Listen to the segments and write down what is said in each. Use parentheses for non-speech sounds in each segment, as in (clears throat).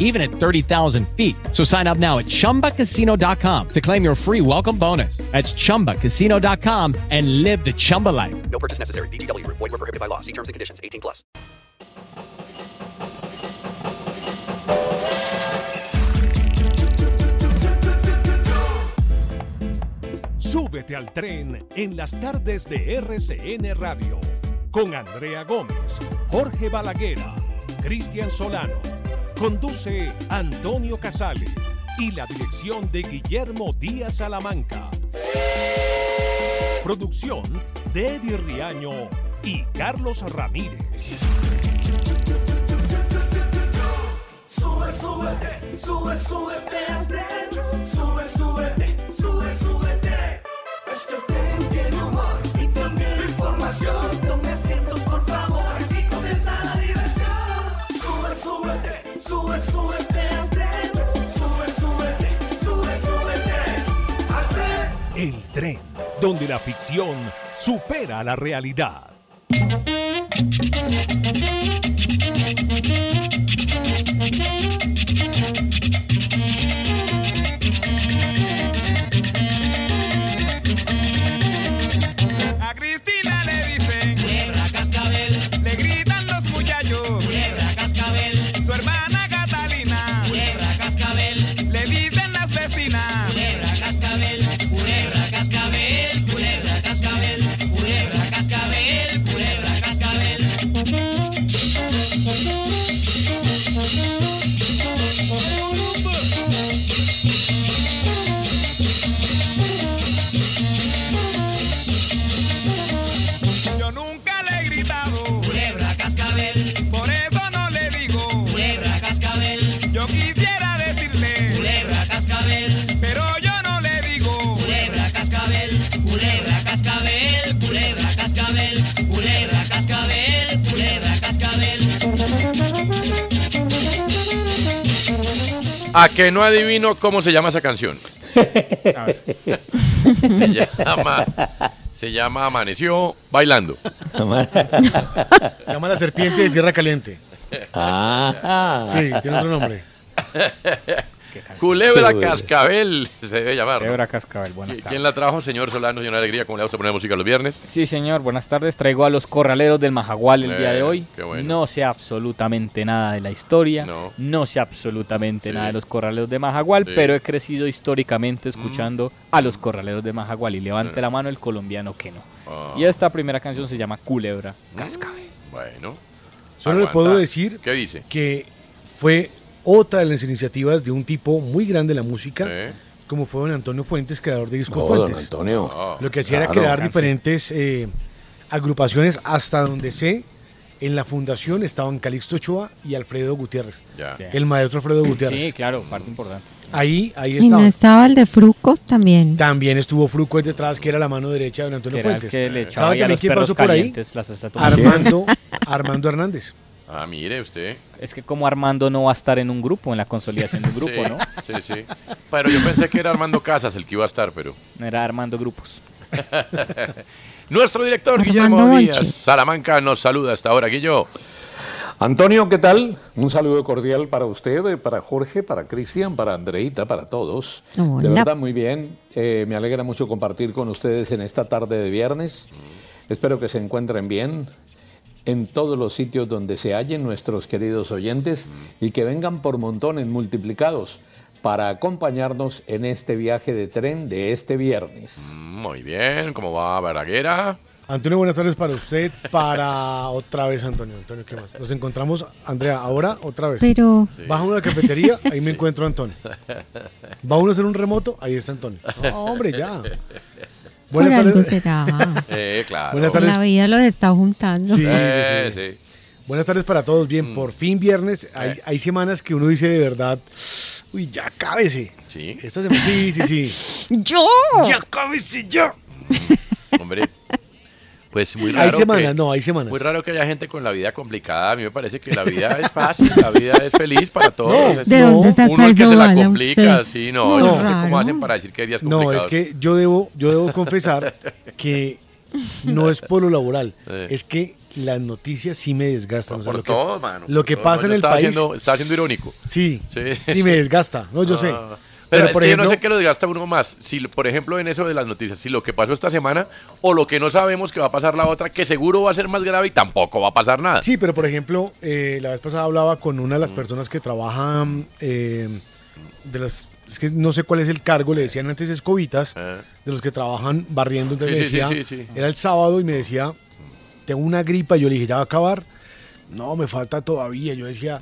even at 30,000 feet. So sign up now at ChumbaCasino.com to claim your free welcome bonus. That's ChumbaCasino.com and live the Chumba life. No purchase necessary. VGW. Void were prohibited by law. See terms and conditions. 18 plus. Súbete al tren en las tardes de RCN Radio con Andrea Gómez, Jorge Balaguera, Cristian Solano. Conduce Antonio Casale y la dirección de Guillermo Díaz Salamanca. Producción de Eddie Riaño y Carlos Ramírez. Sube, súbete, sube, súbete al. Sube, súbete, sube, súbete. Este tren tiene humor y también información. Sube, súbete al tren. Sube, súbete, sube, súbete al tren. El tren, donde la ficción supera la realidad. A que no adivino cómo se llama esa canción. (laughs) se llama, se llama Amaneció Bailando. Se llama la serpiente de tierra caliente. Ah. Sí, tiene otro nombre. (laughs) Culebra Qué. Cascabel se debe llamar. ¿no? Culebra Cascabel, buenas ¿Qui- tardes. ¿Quién la trajo, señor Solano, señor Alegría? ¿Cómo le gusta poner música los viernes? Sí, señor, buenas tardes. Traigo a los corraleros del Majagual el día de hoy. qué bueno. No sé absolutamente nada de la historia. No. sé absolutamente Sí. nada de los corraleros de Majagual, Sí. Mm. pero he crecido históricamente escuchando a los corraleros de Majagual. Y levante la mano el colombiano que no. Ah, Y esta primera canción se llama Culebra Cascabel. Bueno. Solo le puedo decir ¿Qué dice? que fue otra de las iniciativas de un tipo muy grande de la música, Sí. como fue don Antonio Fuentes, creador de Disco No, don Fuentes. Antonio. Lo que hacía era crear diferentes eh, agrupaciones hasta donde sé. En la fundación estaban Calixto Ochoa y Alfredo Gutiérrez. ya. El maestro Alfredo Gutiérrez. Sí, claro, parte importante. Ahí, ahí Y no estaba el de Fruco también. También estuvo Fruco detrás, que era la mano derecha de don Antonio Fuentes. ¿Sabe también quién pasó por ahí? Armando, Armando Hernández. Ah, mire usted. Es que como Armando no va a estar en un grupo, en la consolidación de un grupo, sí, ¿no? Sí, sí. Pero yo pensé que era Armando Casas el que iba a estar, pero... No era Armando Grupos. (laughs) Nuestro director, Armando Guillermo Bonchi. Díaz Salamanca, nos saluda hasta ahora, Guillo. Antonio, ¿qué tal? Un saludo cordial para usted, eh, para Jorge, para Cristian, para Andreita, para todos. De Hola. verdad, muy bien. Eh, me alegra mucho compartir con ustedes en esta tarde de viernes. Espero que se encuentren bien en todos los sitios donde se hallen nuestros queridos oyentes y que vengan por montones multiplicados para acompañarnos en este viaje de tren de este viernes. Muy bien, ¿cómo va Baraguera? Antonio, buenas tardes para usted. Para otra vez, Antonio. Antonio, ¿qué más? Nos encontramos, Andrea, ahora otra vez. Pero- Sí. Baja uno a la cafetería, ahí me encuentro a Antonio. Va uno a hacer un remoto, ahí está Antonio. (laughs) No, hombre, ya. Por Buenas algo tardes. será. (laughs) Eh, claro. Buenas tardes. La vida los está juntando. Sí, Eh, sí, sí. sí. Buenas tardes para todos. Mm. Bien, por fin viernes. Hay, Eh. hay semanas que uno dice de verdad, uy, ya cábese. Sí. Esta semana, sí, sí, sí. (laughs) ¡Yo! Ya cábese, ya. Hombre. Pues muy raro. Hay semanas, que- no, hay semanas. Muy raro que haya gente con la vida complicada. A mí me parece que la vida es fácil, la vida es feliz para todos. No. Es ¿De dónde saca Uno el que se la complica, usted? sí, no, Muy yo no sé cómo hacen para decir que hay días No, complicados. es que yo debo, yo debo confesar que no es por lo laboral, (laughs) Eh. es que las noticias sí me desgastan. o sea, por lo que, todo, mano. lo que todo. pasa No, en el país, Siendo, estaba siendo irónico. sí, Sí, sí, sí. me desgasta. No, yo sé. Ah. Pero, es yo no sé qué lo desgasta uno más. Si, por ejemplo, en eso de las noticias, si lo que pasó esta semana o lo que no sabemos que va a pasar la otra, que seguro va a ser más grave y tampoco va a pasar nada. Sí, pero por ejemplo, eh, la vez pasada hablaba con una de las personas que trabajan eh, de las es que no sé cuál es el cargo, le decían antes escobitas, Eh. de los que trabajan barriendo, entonces Sí, me decía, sí, sí, sí. era el sábado y me decía, tengo una gripa, yo le dije, ya va a acabar, no, me falta todavía, yo decía,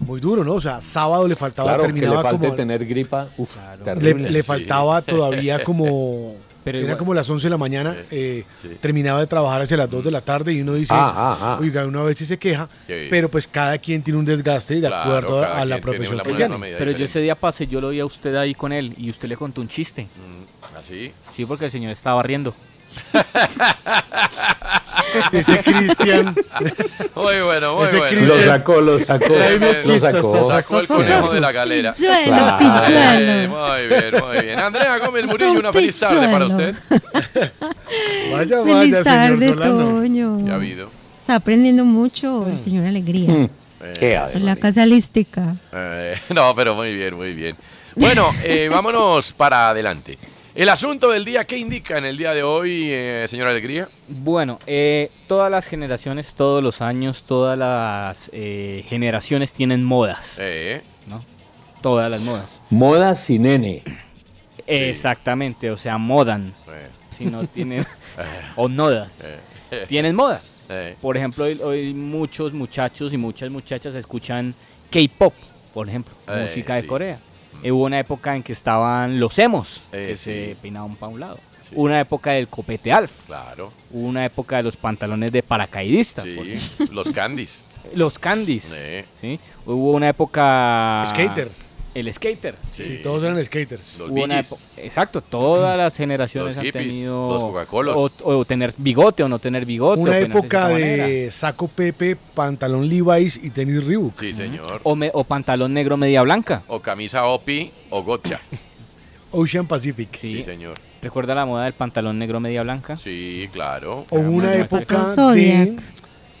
muy duro, ¿no? O sea, sábado le faltaba, Claro, que le terminaba falte como... tener gripa. Uf, Le, terrible. le Sí. faltaba todavía como... (laughs) Pero era igual- como las 11 de la mañana, eh, sí. terminaba de trabajar hacia las 2 de la tarde y uno dice, Ah, ah, ah. oiga, una vez sí se queja, Sí. pero pues cada quien tiene un desgaste de Claro, acuerdo a la profesión que tiene. Pero yo ese día pasé, yo lo vi a usted ahí con él y usted le contó un chiste. Así. Sí, porque el señor estaba barriendo. (laughs) (laughs) Ese Cristian, Muy bueno, muy Ese bueno. Lo sacó, lo sacó. Lo sacó. Sacó el conejo de la galera. Pichuelo, Claro. Eh, pichuelo. muy bien, muy bien. Andrea Gómez Murillo, una feliz tarde para usted. (laughs) vaya, Feliz vaya, señor tarde, Solano. Toño. Ya ha habido. Está aprendiendo mucho el señor Alegría. Mm. Qué En la casa holística. Eh, (laughs) no, pero muy bien, muy bien. Bueno, eh, vámonos para adelante. El asunto del día, ¿qué indica en el día de hoy, eh, señora Alegría? Bueno, eh, todas las generaciones, todos los años, todas las eh, generaciones tienen modas, Eh, ¿no? Todas las modas. Moda sin N. Exactamente, o sea, modan. eh, Si no (laughs) tienen. o nodas. eh, Tienen modas. eh, Por ejemplo, hoy, hoy muchos muchachos y muchas muchachas escuchan K-pop, por ejemplo, Eh, música de. Corea. Hubo una época en que estaban los emos, Eh, que sí. se peinaban para un lado. Sí. Una época del copete alf. claro. Hubo una época de los pantalones de paracaidistas. Sí, los candies. (laughs) Los candies. ¿sí? Hubo una época... Skater. El skater. Sí, todos eran skaters. los Hubo una Exacto, todas las generaciones Los han hippies, tenido... los Coca-Colas. O, o tener bigote o no tener bigote. Una época manera. de saco Pepe, pantalón Levi's y tenis Reebok. Sí, señor. O, me- o pantalón negro media blanca. O camisa Opi o Gotcha. (laughs) Ocean Pacific. Sí. Sí, señor. ¿Recuerda la moda del pantalón negro media blanca? Sí, claro. O una Muy época Zodiac. de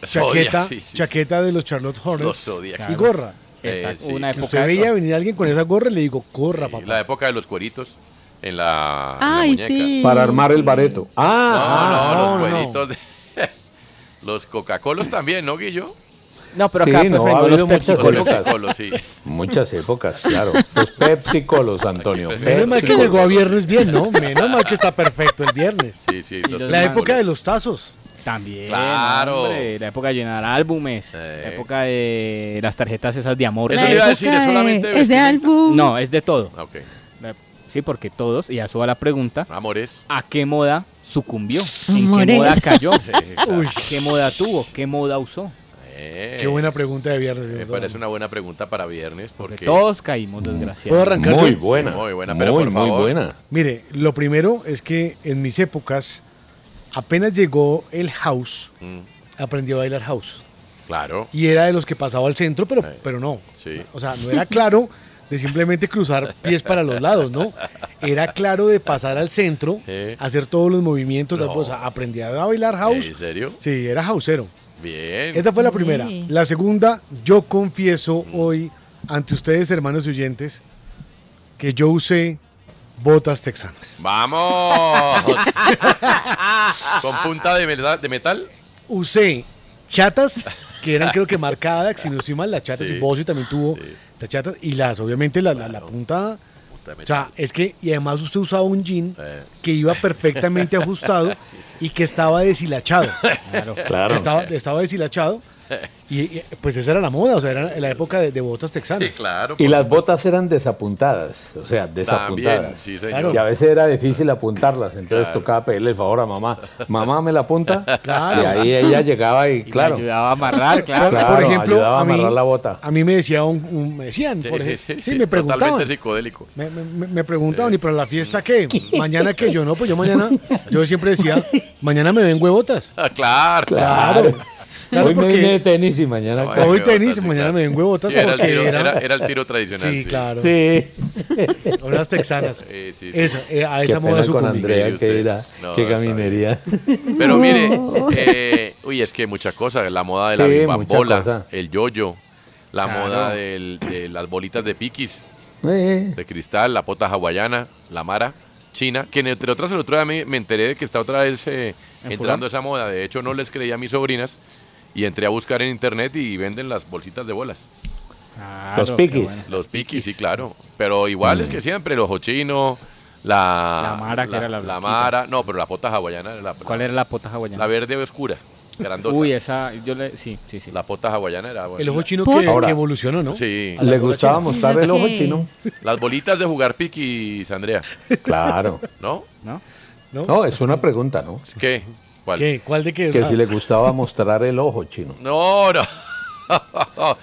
chaqueta, Zodiac, sí, sí, chaqueta de los Charlotte Los Hornets Zodiac. y gorra. Eh, Exacto. sí. Una época usted de veía eso. venir alguien con esa gorra y le digo, corra, Sí, papá. La época de los cueritos en la, en la Ay, muñeca. sí. Para armar el bareto. No, Ah, no, no, los no. cueritos. de- (laughs) los Coca-Colos también, ¿no, Guillo? No, pero Sí, acá no, ha habido los muchas Los épocas. Pepsi-Colos, sí. muchas épocas, claro. Los Pepsi Colos, Antonio. Menos mal que llegó a viernes bien, ¿no? Menos mal que está perfecto el viernes. Sí, sí. Los La época de los tazos. También, Claro. hombre, la época de llenar álbumes, la época de las tarjetas esas de amor. Eso le iba a decir, ¿es solamente de- es de álbum. No, es de todo. Ok. La- Sí, porque todos, y a eso va la pregunta, Amores. ¿a qué moda sucumbió? ¿En qué moda cayó? (laughs) Sí, claro. Uy, ¿Qué moda tuvo? ¿Qué moda usó? Eh, qué buena pregunta de viernes. Me parece una buena pregunta para viernes Porque porque todos caímos, ¿Puedo desgraciadamente. arrancar Muy yo? buena. muy buena, pero muy, por muy favor. buena. Mire, lo primero es que en mis épocas, apenas llegó el house, Mm, aprendí a bailar house. claro. Y era de los que pasaba al centro, pero, pero no. sí. O sea, no era claro de simplemente cruzar pies para los lados, ¿no? Era claro de pasar al centro, hacer todos los movimientos. No. O sea, aprendí a bailar house. ¿En serio? Sí, era houseero. Bien. Esta fue la Sí. primera. La segunda, yo confieso hoy ante ustedes, hermanos y oyentes, que yo usé botas texanas. ¡Vamos! (laughs) ¿Con punta de metal? De metal? Usé chatas, que eran creo que marcadas, si no estoy mal, las chatas, Sí. y Bossi también tuvo Sí. las chatas, y las, obviamente, la, la- la punta O sea, es que, y además usted usaba un jean que iba perfectamente (laughs) ajustado y que estaba deshilachado. Claro. Claro. Que estaba, estaba deshilachado. Y, y, pues esa era la moda, o sea, era la época de, de botas texanas. Sí, claro. Y las botas eran desapuntadas, o sea, desapuntadas. sí, señor. Y a veces era difícil apuntarlas, entonces tocaba pedirle el favor a mamá. Mamá, ¿me la apunta? Claro. Y ahí ella llegaba y, Y claro. me ayudaba a amarrar, (laughs) claro. Claro, por ejemplo, ayudaba a a mí, amarrar la bota. a mí me decía un, un- me decían, Sí, por ejemplo, sí, sí, sí, me preguntaban, Totalmente psicodélico. me, me- me preguntaban, ¿y para la fiesta (laughs) qué? ¿Mañana qué? Yo no, pues yo mañana, yo siempre decía, mañana me ven huevotas. Ah, claro. Claro. Claro, Hoy me vine de tenis y mañana. No, Hoy tenis, sí, mañana me ven huevotas Sí, era, el tiro, era- era- era el tiro tradicional. Sí, claro. Sí. (laughs) Unas texanas. Sí, sí, sí. Eso, eh, a Qué esa moda pena con. Andrea, que era, No, qué caminería. Pero mire, eh, uy, es que muchas cosas. La moda de la Sí, cosa. el yoyo, la Claro. moda del- de las bolitas de piquis, Eh, de cristal, la pota hawaiana, la mara china, que entre otras el otro día me, me enteré de que está otra vez eh, ¿En entrando esa moda. De hecho, no les creía a mis sobrinas y entré a buscar en internet y venden las bolsitas de bolas. Claro, Los piquis. bueno. Los piquis, sí, claro. Pero iguales que siempre, los ochinos, la... La mara, que era la blanquita. mara, no, pero la pota hawaiana era la, ¿Cuál era la pota hawaiana? la verde oscura, grandota. Uy, esa, yo le, sí, sí, sí. La pota hawaiana era buena. El ojo chino que, Ahora. que evolucionó, ¿no? Sí. Le gustaba mostrar el ojo chino. Las bolitas de jugar piquis, Andrea, Claro. ¿no? ¿No? No, es una pregunta, ¿no? ¿Qué? ¿Cuál? ¿Qué? ¿Cuál de qué? Que sea, si le gustaba mostrar el ojo chino. No, no. (laughs)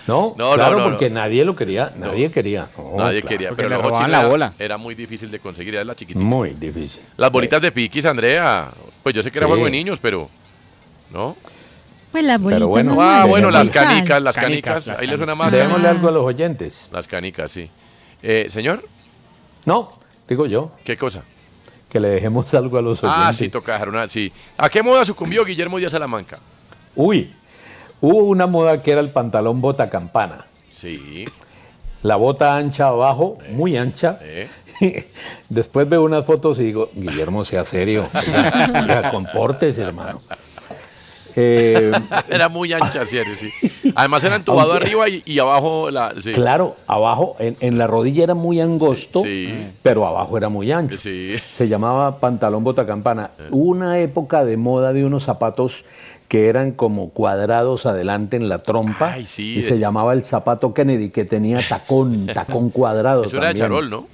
No, No, claro, no, no, porque no. nadie lo quería, nadie quería. Nadie claro. quería, pero le el ojo chino la era- bola. Era muy difícil de conseguir, era la chiquitita. Muy difícil. Las bolitas de piquis, Andrea, pues yo sé que era Sí. juego de niños, pero... ¿No? Pues las bolitas bueno. normales, Ah, bueno, las canicas, las Canicas, Ahí les suena más. Démosle Ah. algo a los oyentes. Las canicas, sí. Eh, Señor, No, digo yo, ¿qué cosa? Que le dejemos (laughs) algo a los oyentes. Ah, sí, toca dejar una... Sí. ¿A qué moda sucumbió Guillermo Díaz Salamanca? Uy, hubo una moda que era el pantalón bota campana. Sí. La bota ancha abajo, muy ancha. eh. (laughs) Después veo unas fotos y digo, Guillermo, sea serio. (laughs) Oiga, oiga, compórtese, hermano. Eh, (laughs) Era muy ancha, serio, sí. Además era entubado Aunque- arriba y, y abajo la... Sí. Claro, abajo, en, en la rodilla era muy angosto, Sí. pero abajo era muy ancho. Sí. Se llamaba pantalón bota campana. Hubo una época de moda de unos zapatos que eran como cuadrados adelante en la trompa Ay, sí, y se llamaba el zapato Kennedy que tenía tacón, tacón cuadrado. Eso era de charol, ¿no?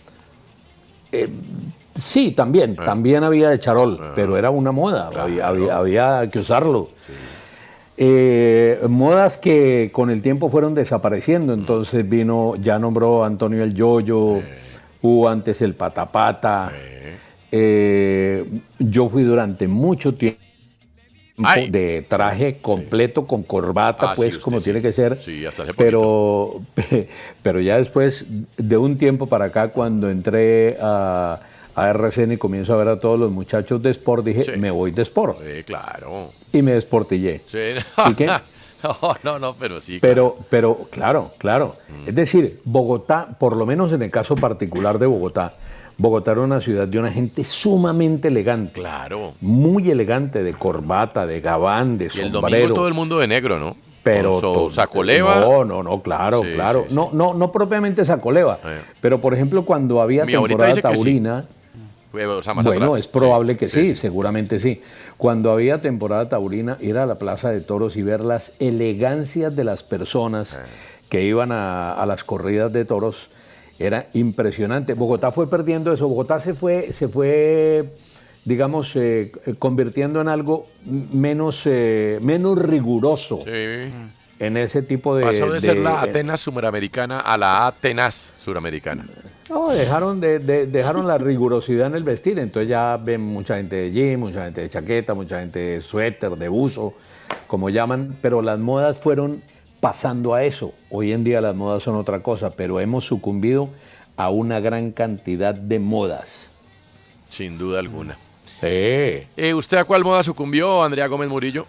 Sí, también, Ah. también había de charol, pero era una moda, había, había- había que usarlo. Eh, modas que con el tiempo fueron desapareciendo, entonces vino, ya nombró Antonio el Yoyo, hubo antes el Patapata, eh, yo fui durante mucho tiempo Ay. de traje completo con corbata, Ah, sí, pues usted como sí. tiene que ser, Sí, hasta hace pero, (laughs) pero ya después de un tiempo para acá, cuando entré a, a RCN y comienzo a ver a todos los muchachos de Sport, dije, Sí. me voy de Sport. Sí, claro. Y me desportillé. Sí. ¿Y qué? (laughs) No, no, no, pero sí. Pero, pero, claro, claro. Mm. Es decir, Bogotá, por lo menos en el caso particular de Bogotá, Bogotá era una ciudad de una gente sumamente elegante. Claro. Muy elegante, de corbata, de gabán, de Y el sombrero. domingo todo el mundo de negro, ¿no? pero sacoleva. No, no, no, claro, Sí, claro. sí, sí. No, no, no propiamente sacoleva. Eh. Pero por ejemplo, cuando había Mi temporada taurina, o sea, más bueno, atrás. es probable que sí, seguramente sí. Cuando había temporada taurina, ir a la Plaza de Toros y ver las elegancias de las personas Eh. que iban a, a las corridas de toros era impresionante. Bogotá fue perdiendo eso. Bogotá se fue, se fue digamos, eh, eh, convirtiendo en algo menos, eh, menos riguroso Sí. en ese tipo de... Pasó de, ser la Atenas suramericana a la Atenas suramericana. No, dejaron, de, de- dejaron la rigurosidad en el vestir, entonces ya ven mucha gente de jean, mucha gente de chaqueta, mucha gente de suéter, de buzo, como llaman, pero las modas fueron pasando a eso. Hoy en día las modas son otra cosa, pero hemos sucumbido a una gran cantidad de modas. Sin duda alguna. Sí. Eh, ¿Usted a cuál moda sucumbió, Andrea Gómez Murillo?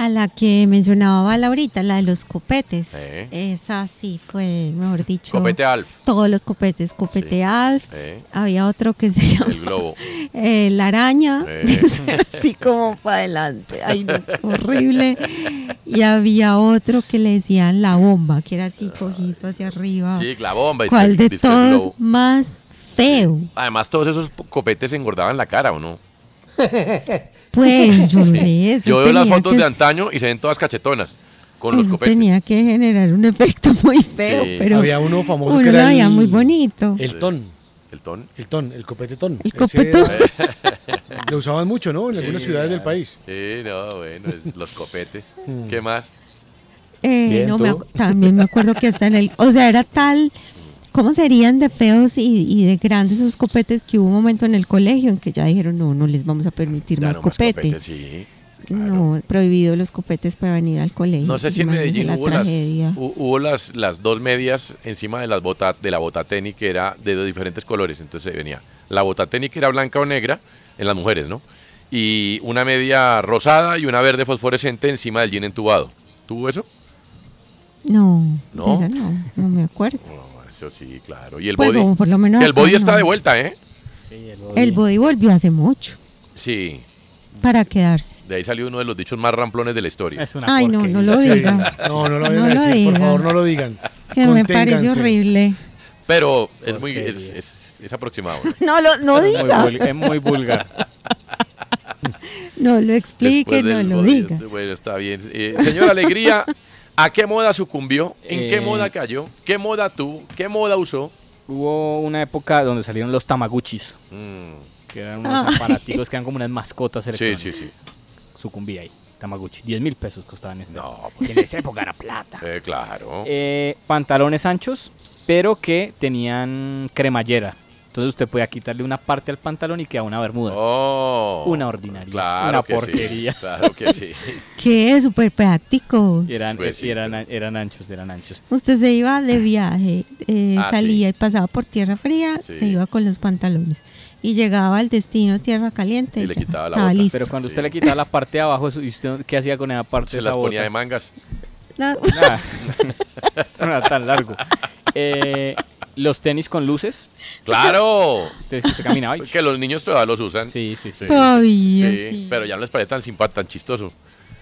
A la que mencionaba ahorita, la de los copetes. Eh. Esa sí fue, mejor dicho. Copete Alf. Todos los copetes. Copete Sí. Alf. Eh. Había otro que se llama (laughs) El globo. eh, la araña. (laughs) Eh. así como para adelante. Ay, no, horrible. Y había otro que le decían la bomba, que era así cojito hacia arriba. Sí, la bomba. ¿Cuál de todos globo. más feo? Además, todos esos copetes engordaban la cara, ¿o no? (laughs) Pues (laughs) yo eso Yo veo las fotos que- de antaño y se ven todas cachetonas con los copetes. tenía que generar un efecto (laughs) muy feo, Sí. pero Había uno famoso uno que era el- muy bonito. El ton. ¿El ton? El ton, el copetetón. El Ese copetón. era- (laughs) Lo usaban mucho, ¿no? En algunas Sí, ciudades del país. Sí, no, bueno, es los copetes. Mm. ¿Qué más? Eh, Bien, no, me también me acuerdo que hasta en el, o sea, era tal, ¿cómo serían de feos y, y de grandes esos copetes que hubo un momento en el colegio en que ya dijeron, no, no les vamos a permitir Ya más copete. No, prohibido los copetes para venir al colegio. No sé si en Medellín la hubo, las, hubo las, las dos medias encima de, las bota, de la bota tenis que era de dos diferentes colores. Entonces venía la bota tenis que era blanca o negra en las mujeres, ¿no? Y una media rosada y una verde fosforescente encima del jean entubado. ¿Tuvo eso? No, no, no me acuerdo. Eso sí, claro. Y el Pues, body. por lo menos el body está no. de vuelta, ¿eh? El body volvió hace mucho Sí. para quedarse. De ahí salió uno de los dichos más ramplones de la historia. Es Ay, no, no lo Sí. diga. No, no lo No lo decir, por diga. favor, no lo digan. Que me parece horrible. Pero es muy es, es- es aproximado. ¿no? (laughs) No lo no Muy diga. vul- es muy vulgar. (laughs) No lo explique, Después no lo body, diga. este, bueno, está bien. Eh, señora Alegría, ¿a qué moda sucumbió? ¿En qué Eh, moda cayó? ¿Qué moda tuvo? ¿Qué moda usó? Hubo una época donde salieron los tamaguchis, Mm. que eran unos Ay. aparaticos que eran como unas mascotas (laughs) Sí, electrónicas. sí, sí. Sucumbí ahí. Tamaguchi. 10 mil pesos costaban ese. No, porque en esa época era plata. Eh, claro. Eh, pantalones anchos, pero que tenían cremallera. Entonces usted podía quitarle una parte al pantalón y quedaba una bermuda. Oh, una ordinaria. claro una que sí, porquería. claro que sí. (laughs) Es súper práctico. Eran, Pues sí. eran, eran anchos, eran anchos. Usted se iba de viaje, eh, Ah, salía y pasaba por tierra fría, Sí. se iba con los pantalones. Y llegaba al destino tierra caliente. Y le ya quitaba la bota. listo. Pero cuando usted le quitaba la parte de abajo, ¿y usted qué hacía con esa parte Se de las esa ponía bota? de mangas. No. Nada. (laughs) no era tan largo. (laughs) Eh, los tenis con luces. ¡Claro! Entonces usted caminaba y... (laughs) Que los niños todavía los usan. Sí, sí, sí. Todavía, sí. Pero ya no les parece tan simpático, tan chistoso.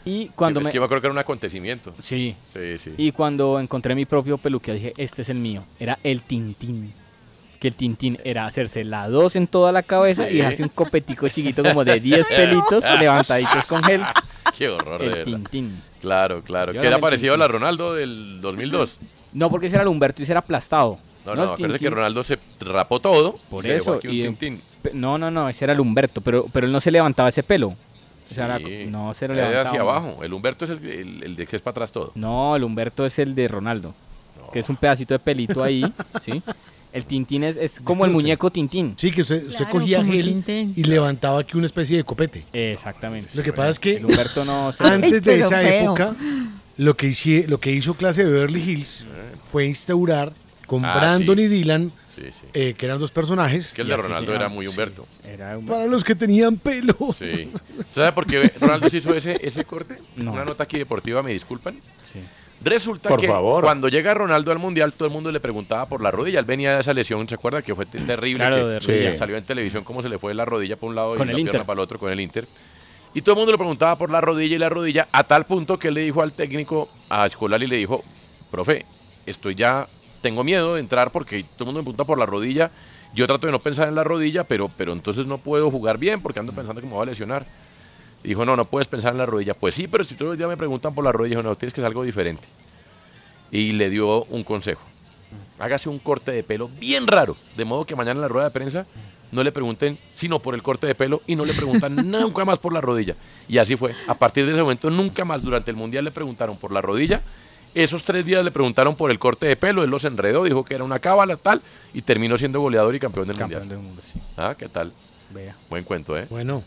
Y cuando es me... que yo me acuerdo que era un acontecimiento. Sí. Sí, sí. Y cuando encontré mi propio peluque, dije, este es el mío. Era el tintín. Que el tintín era hacerse la dos en toda la cabeza Sí. y dejarse un copetico chiquito como de (laughs) 10 pelitos levantaditos con gel. (laughs) Qué horror, de El verdad. tintín. Claro, claro. Yo Que era era el parecido a la. Ronaldo del 2002. No, porque ese era el Humberto y ese era aplastado. No, el no, acuérdate que. Ronaldo se rapó todo. Por y eso. aquí un y- tintín. pe- no, no, no, ese era el Humberto, pero, pero él no se levantaba ese pelo. O sea, era- Sí. no se lo levantaba. hacia abajo. El Humberto es el, el- el de que es para atrás todo. No, el Humberto es el de Ronaldo, que es un pedacito de pelito ahí, (laughs) ¿sí? El Tintín es, es como el No muñeco Tintín. Sí, que usted, usted Claro, cogía gel y levantaba aquí una especie de copete. Exactamente. Lo que pasa es que El Humberto no (laughs) se... antes de esa feo. época, lo que, hice- lo que hizo clase de Beverly Hills fue instaurar con Ah, Brandon sí. y Dylan, Sí, sí. eh, que eran dos personajes, Que el de Ronaldo era muy Humberto. Era para los que tenían pelo. Sí. ¿Sabe por qué Ronaldo se hizo ese, ese corte? No. Una nota aquí deportiva, me disculpan. Sí. Resulta Por que favor. cuando llega Ronaldo al Mundial, todo el mundo le preguntaba por la rodilla. Él venía de esa lesión, ¿se acuerda? Que fue te- terrible. Claro, que de. Salió en televisión cómo se le fue la rodilla para un lado Con y el la Inter. pierna para el otro con el Inter. Y todo el mundo le preguntaba por la rodilla y la rodilla, a tal punto que él le dijo al técnico, a Escolari, le dijo, profe, estoy ya, tengo miedo de entrar porque todo el mundo me pregunta por la rodilla. Yo trato de no pensar en la rodilla, pero, pero entonces no puedo jugar bien porque ando pensando que me voy a lesionar. Y dijo, no, no puedes pensar en la rodilla. Pues sí, pero si todos los días me preguntan por la rodilla, dijo, no, tienes que hacer algo diferente. Y le dio un consejo. Hágase un corte de pelo bien raro, de modo que mañana en la rueda de prensa no le pregunten sino por el corte de pelo y no le preguntan (laughs) nunca más por la rodilla. Y así fue. A partir de ese momento nunca más durante el Mundial le preguntaron por la rodilla. Esos tres días le preguntaron por el corte de pelo, él los enredó, dijo que era una cábala tal y terminó siendo goleador y campeón del Campeón Mundial. del mundo, sí. Ah, ¿qué tal? Vea. Buen cuento, ¿eh? Bueno,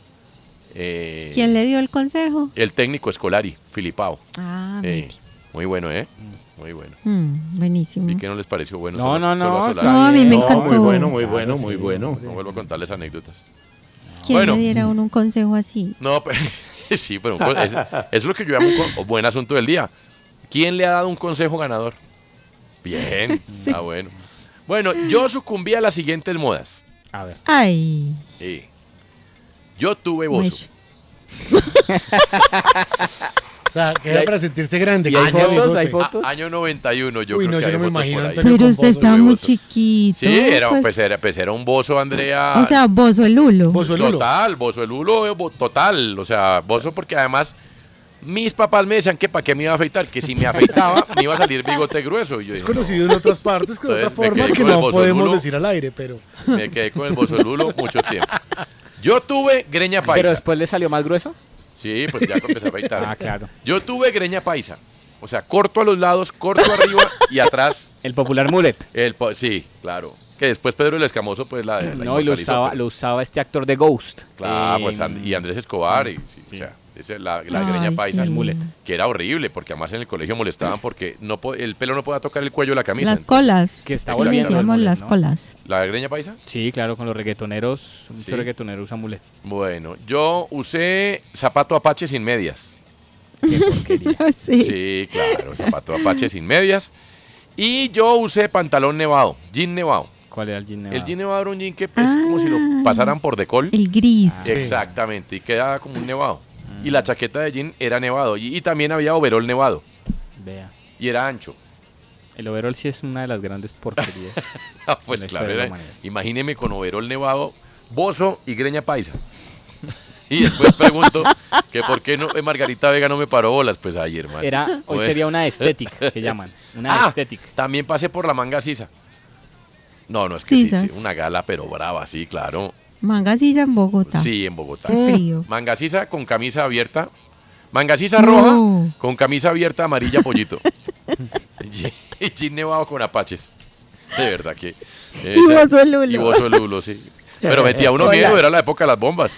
Eh, ¿Quién le dio el consejo? El técnico Escolari, Filipao. Ah, Eh, muy bueno, ¿eh? Muy bueno. Mm, buenísimo. ¿Y qué no les pareció bueno? No, no, solo no, a? No, a mí me No, encantó. muy bueno, muy bueno, muy bueno. No vuelvo a contarles anécdotas. ¿Quién Bueno. le diera uno un consejo así? No, (laughs) pues, sí, pero es- eso es lo que yo llamo un buen asunto del día. ¿Quién le ha dado un consejo ganador? Bien, (laughs) está bueno. Bueno, yo sucumbí a las siguientes modas. A ver. Ay. Sí. Yo tuve bozo. (laughs) O sea, que era para sentirse grande. ¿Y hay fotos? ¿Hay bigote. fotos? A- año 91, yo Uy, creo no, que yo hay no me fotos imagino por a ahí. Antonio Pero usted bozo. estaba muy chiquito. Sí, era, pues, pues, era, pues era un bozo, Andrea. O sea, bozo el hulo. Bozo el Lulo. Total, bozo el hulo, bo- total. O sea, bozo porque además mis papás me decían que para qué me iba a afeitar, que si me afeitaba (laughs) me iba a salir bigote grueso. Y yo Es dije, conocido en otras partes con otra Entonces, me forma quedé que con el no bozo podemos Lulo. decir al aire, pero. Me quedé con el bozo el hulo mucho tiempo. Yo tuve greña Pero paisa. después le salió más grueso. Sí, pues ya empecé a afeitar. Ah, claro. Yo tuve greña paisa. O sea, corto a los lados, corto arriba y atrás. El popular mullet. El po- sí, claro. Que después Pedro el Escamoso, pues la. la No, y lo usaba, pero- lo usaba este actor de Ghost. Claro, Eh, pues And- y Andrés Escobar, y, sí, o sea, esa la, la Ay, greña paisa, sí. El mullet. que era horrible, porque además en el colegio molestaban porque no el pelo no podía tocar el cuello de la camisa. Las colas. Que está volviendo las ¿no? colas. ¿La greña paisa? Sí, claro, con los reggaetoneros. Muchos Sí. reggaetoneros usan mullet. Bueno, yo usé zapato apache sin medias. Qué porquería. (laughs) sí. Sí, claro, zapato apache sin medias. Y yo usé pantalón nevado, jean nevado. ¿Cuál era el jean nevado? El jean nevado era un jean que es como si lo pasaran por decol. El gris. Ah. Exactamente, y quedaba como un nevado. Y la chaqueta de jean era nevado. Y, y también había overol nevado. Vea. Y era ancho. El overall sí es una de las grandes porquerías. (laughs) Ah, pues La claro, era- humanidad. imagíneme con overol nevado, bozo y greña paisa. (laughs) Y después pregunto que por qué no, eh, Margarita Vega no me paró bolas. Pues ahí, hermano. Era, hoy Bueno. sería una estética (laughs) que llaman. Una Ah, estética. También pasé por la manga sisa. No, no, es que sí, sí, una gala, pero brava, sí, claro. Manga sisa en Bogotá. Sí, en Bogotá. Qué frío. Manga sisa con camisa abierta. Manga sisa No. roja con camisa abierta amarilla pollito. (laughs) y jean nevado con apaches. De verdad que. Y bozo el lulo. Y bozo el lulo, sí. Pero metía uno Hola. miedo, era la época de las bombas.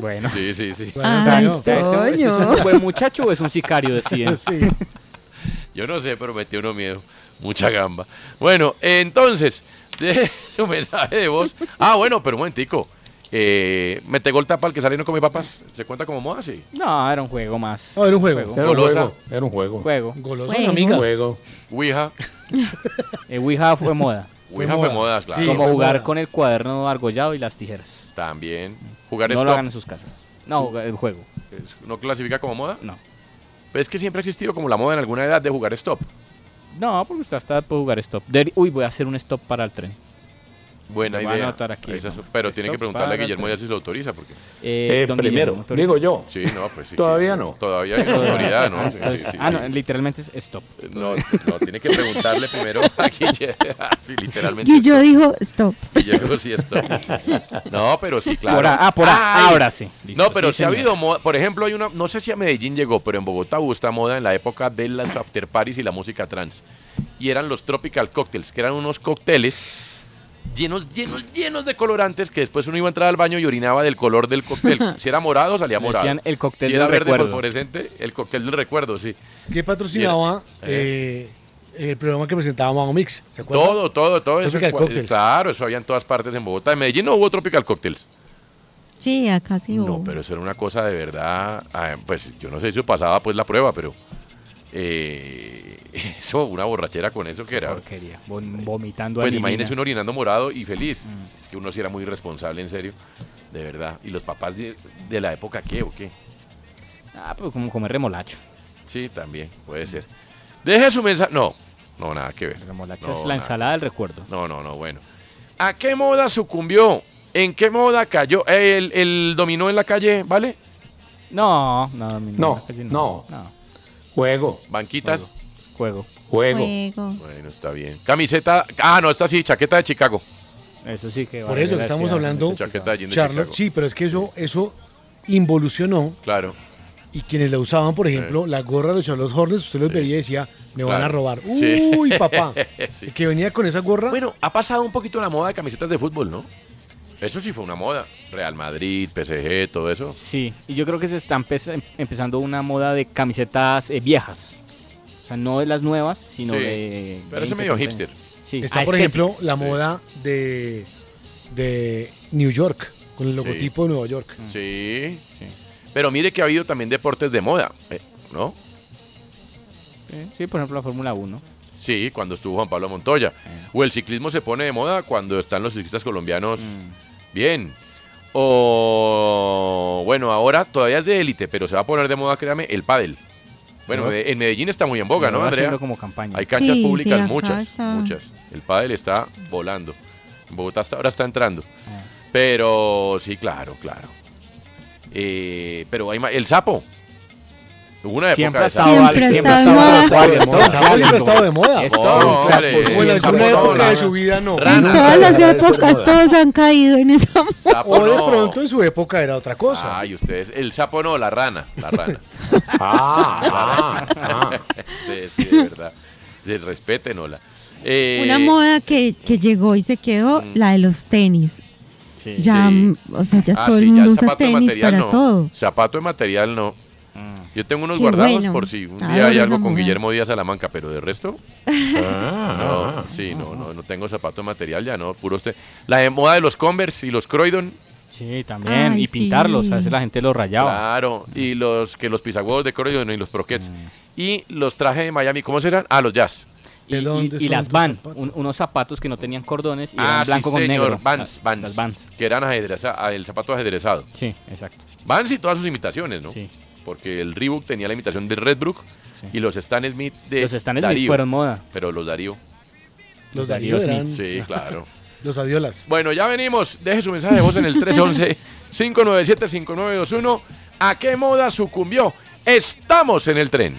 Bueno. Sí, sí, sí. Ay, ¿Este, este es un buen muchacho o es un sicario? Decían. (laughs) Sí. Yo no sé, pero metí uno miedo. Mucha gamba. Bueno, entonces, (laughs) de su mensaje de voz. Ah, bueno, pero un momentico. Eh, mete gol tapa al que sale y no come papas. ¿Se cuenta como moda? Sí. No, era un juego más. No, era un juego. Era un Golosa. juego. Era un juego. Juego. Goloso, Juego. amiga. Juego. Ouija. (laughs) El Ouija fue moda. Ouija fue moda, claro. Sí. Como fue jugar moda. con el cuaderno argollado y las tijeras. También. Jugar no lo hagan en sus casas. No, el juego. Es- ¿No clasifica como moda? No. Pues es que siempre ha existido como la moda en alguna edad de jugar stop. No, porque usted hasta puede jugar stop. Deri- Uy, voy a hacer un stop para el tren. Buena idea. anotar aquí, Esa es- ¿no? pero tiene que Stop preguntarle a Guillermo. Díaz si lo autoriza. Porque... Eh, Eh, primero, autoriza. digo yo. Sí, no, pues sí. Todavía no. Todavía hay una autoridad, ¿no? Ah, Sí, entonces- sí, sí, ah, sí. no, literalmente es stop. No, no, tiene que preguntarle primero a (laughs) Guillermo. Sí, literalmente. Guillo dijo, stop. Guillermo sí está. No, pero sí, claro. Por a- ah, por a- ahora sí. Listo, no, pero sí, sí, ha habido moda. Por ejemplo, hay una. No sé si a Medellín llegó, pero en Bogotá hubo esta moda en la época de las after parties y la música trans. Y eran los tropical cocktails, que eran unos cócteles llenos, llenos, llenos de colorantes que después uno iba a entrar al baño y orinaba del color del cóctel. (laughs) Si era morado, salía morado. decían el cóctel si era del verde recuerdo. fosforescente, el cóctel del recuerdo, sí. ¿Qué patrocinaba eh, el programa que presentaba Mago Mix? ¿Se acuerdan? Todo, todo, todo eso. Tropical cua- Cocktails. Claro, eso había en todas partes en Bogotá. En Medellín no hubo tropical cocktails. Sí, acá sí No, hubo. pero eso era una cosa de verdad. ah, Pues yo no sé si eso pasaba pues la prueba, pero eh, (laughs) eso, una borrachera con eso que era. Porquería. Vom- Vomitando Pues imagínese uno orinando morado y feliz. Mm. Es que uno sí era muy irresponsable, en serio. De verdad. ¿Y los papás de, de la época qué o qué? Ah, pues como comer remolacha. Sí, también, puede ser. Deje su mensaje. No, no, nada que ver. Remolacha No, es la nada. ensalada del recuerdo. No, no, no, bueno. ¿A qué moda sucumbió? ¿En qué moda cayó? ¿El, el dominó en la calle, vale? No, no, mi- No, la calle no. no. Juego. Banquitas. Juego. Juego. Juego. Bueno, está bien. Camiseta. Ah, no, esta sí, chaqueta de Chicago. Eso sí que Por vale eso estamos hablando, Chaqueta de Charlotte, Chicago. sí, pero es que eso, eso involucionó Claro. y quienes la usaban, por ejemplo, la gorra de los Charlotte Hornets, usted los veía y decía, me van a robar. Sí. Uy, papá. (laughs) Sí. Que venía con esa gorra. Bueno, ha pasado un poquito la moda de camisetas de fútbol, ¿no? Eso sí fue una moda. Real Madrid, PSG, todo eso. Sí, y yo creo que se está em- empezando una moda de camisetas eh, viejas. O sea, no de las nuevas, sino Sí, de. pero ese 20, medio 30 hipster. Sí, Está, ah, por estético. ejemplo, la moda de, de New York, con el logotipo de Nueva York. Sí. Pero mire que ha habido también deportes de moda, eh, ¿no? Sí, sí, por ejemplo la Fórmula 1. Sí, cuando estuvo Juan Pablo Montoya. O el ciclismo se pone de moda cuando están los ciclistas colombianos bien. O bueno, ahora todavía es de élite, pero se va a poner de moda, créame, el pádel. Bueno, en Medellín está muy en boga, ¿no, Andrea? haciendo como campaña. Hay canchas Sí, públicas, muchas, está. muchas. El pádel está volando. En Bogotá hasta ahora está entrando. Ah. Pero sí, claro, claro. Eh, pero hay el sapo. Una Siempre ha de estado. Siempre siempre ha estado de moda. moda. Moda. O en Sí, alguna época de su vida no. En Rana. todas las épocas moda. todos han caído en esa (laughs) Sapo O de pronto en su época era otra cosa. Ay, ustedes, el sapo no, la rana, la rana. (laughs) Ah, ah, ah. (laughs) Ustedes, sí, de verdad. Sí, respeten, hola. Eh, Una moda que, que llegó y se quedó, la de los tenis. Ya, sí. mm, o sea, ya Ah, todo sí, el mundo usa tenis material para no. todo. Zapato de material no. Yo tengo unos Qué guardados bueno. por si un Adoro día hay algo con. Guillermo Díaz Salamanca, pero de resto, (laughs) Ah, no, sí, no, no, no tengo zapato de material ya, no, puro usted. La de moda de los Converse y los Croydon, Sí, también. Ay, y pintarlos. sí. A veces la gente los rayaba. claro, y los que los pisagüevos de Croydon y los Proquets. Mm. Y los traje de Miami, ¿cómo serán? Ah, los Jazz. Y, ¿De y- dónde y son las Van, zapatos? un- unos zapatos que no tenían cordones y ah, eran blanco sí, con señor, negro. Vans, Vans, Las Vans. que eran ajedreza- ah, el zapato ajedrezado. Sí, exacto. Vans y todas sus imitaciones, ¿no? Sí. Porque el Reebok tenía la imitación de Redbrook Sí. y los Stan Smith de Los Stan Smith Darío. fueron moda. Pero los Darío. Los Darío Darío eran Sí, claro. (laughs) los adiolas. Bueno, ya venimos. Deje su mensaje de voz en el (laughs) 311-597-5921. ¿A qué moda sucumbió? Estamos en el tren.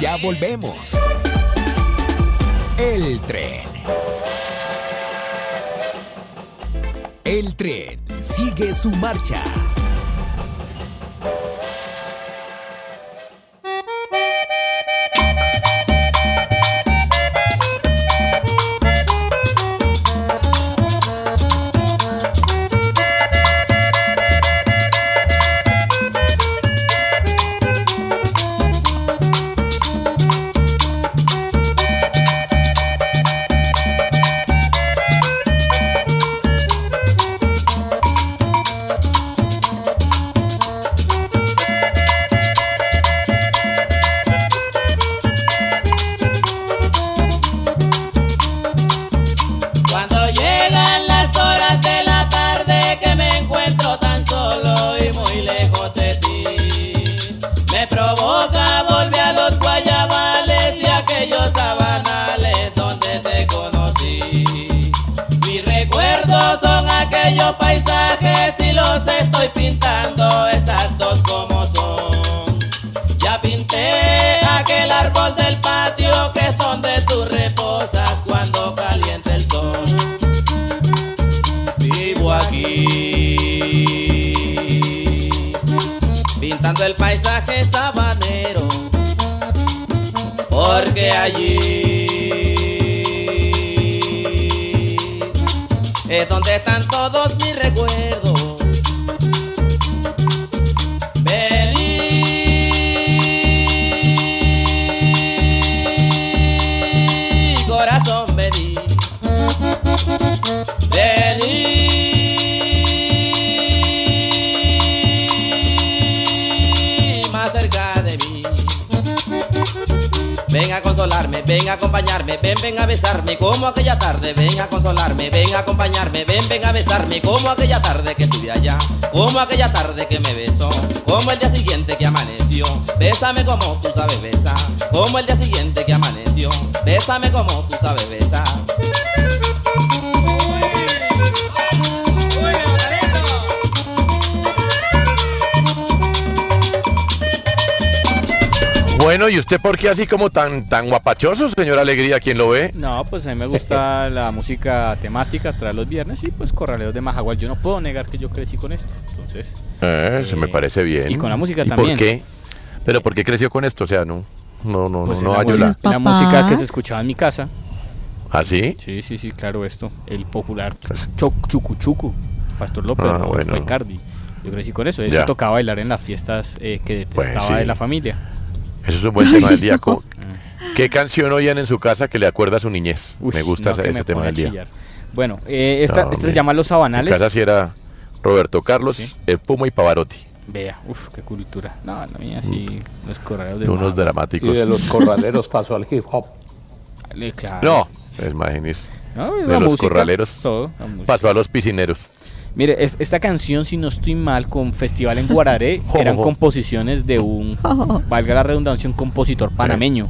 Ya volvemos. El tren. El tren sigue su marcha. Paisajes y los estoy pintando exactos como son. Ya pinté aquel árbol del patio que es donde tú reposas cuando calienta el sol. Vivo aquí, pintando el paisaje sabanero, porque allí es donde están todos mis recuerdos. Ven a acompañarme, ven, ven a besarme como aquella tarde, ven a consolarme, ven a acompañarme, ven, ven a besarme como aquella tarde que estuve allá, como aquella tarde que me besó, como el día siguiente que amaneció, bésame como tú sabes besar, como el día siguiente que amaneció, bésame como tú sabes besar. Bueno, ¿y usted por qué así como tan, tan guapachoso, señor Alegría, quien lo ve? No, pues a mí me gusta (laughs) la música temática traer los viernes y pues Corraleos de Majagual. Yo no puedo negar que yo crecí con esto. Entonces, Eh, se me parece bien. y con la música ¿Y también. ¿Por qué? ¿Pero por qué creció con esto? O sea, no, no, no, pues no, no la, ayuda. música, la música que se escuchaba en mi casa. ¿Ah, sí? Sí, sí, sí, claro, esto. El popular Choc, Chucu Chucu, Pastor López, Ah, bueno. Yo crecí con eso. Eso Ya. tocaba bailar en las fiestas eh, que detestaba sí. de la familia. Eso es un buen tema del día. (laughs) ¿Qué canción oían en su casa que le acuerda a su niñez? Uy, me gusta no, ese, me tema del día. Bueno, eh, esta, No, esta se llama Los En Sabanales. casa sí era Roberto Carlos, el Puma y Pavarotti. Vea, uff, qué cultura. No, la mía sí, los correos de Unos Mahama. dramáticos. Y de los (laughs) corraleros pasó al hip hop. Claro. No, imagínese. No, de los música, corraleros. todo, pasó a los piscineros. Mire, es- esta canción, si no estoy mal, con Festival en Guararé, (laughs) eran Oh. composiciones de un, (laughs) valga la redundancia, un compositor panameño.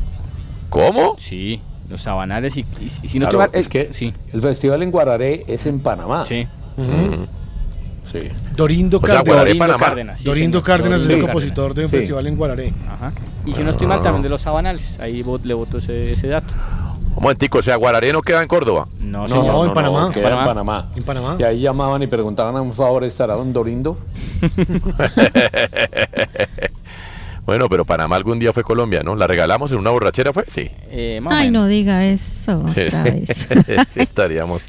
¿Cómo? Sí, los sabanales y, y- y si no Claro, estoy mal, es que sí. el festival en Guararé es en Panamá. Sí. Sí. Dorindo O sea, Cárdenas. Guararé, Panamá. Cárdenas, sí, Dorindo. Cárdenas es el compositor de un Sí. festival en Guararé. Ajá. Y si no estoy mal, también de los sabanales. Ahí le voto ese, ese dato. Un momentico, o sea, Guararé no queda en Córdoba. No, No, señor. no, en no, Panamá. queda en Panamá. En Panamá. Y ahí llamaban y preguntaban a un favor, ¿estará don Dorindo? (laughs) Bueno, pero Panamá algún día fue Colombia, ¿no? ¿La regalamos en una borrachera fue? Sí. Eh, Ay, no diga eso otra vez. (laughs) sí, estaríamos,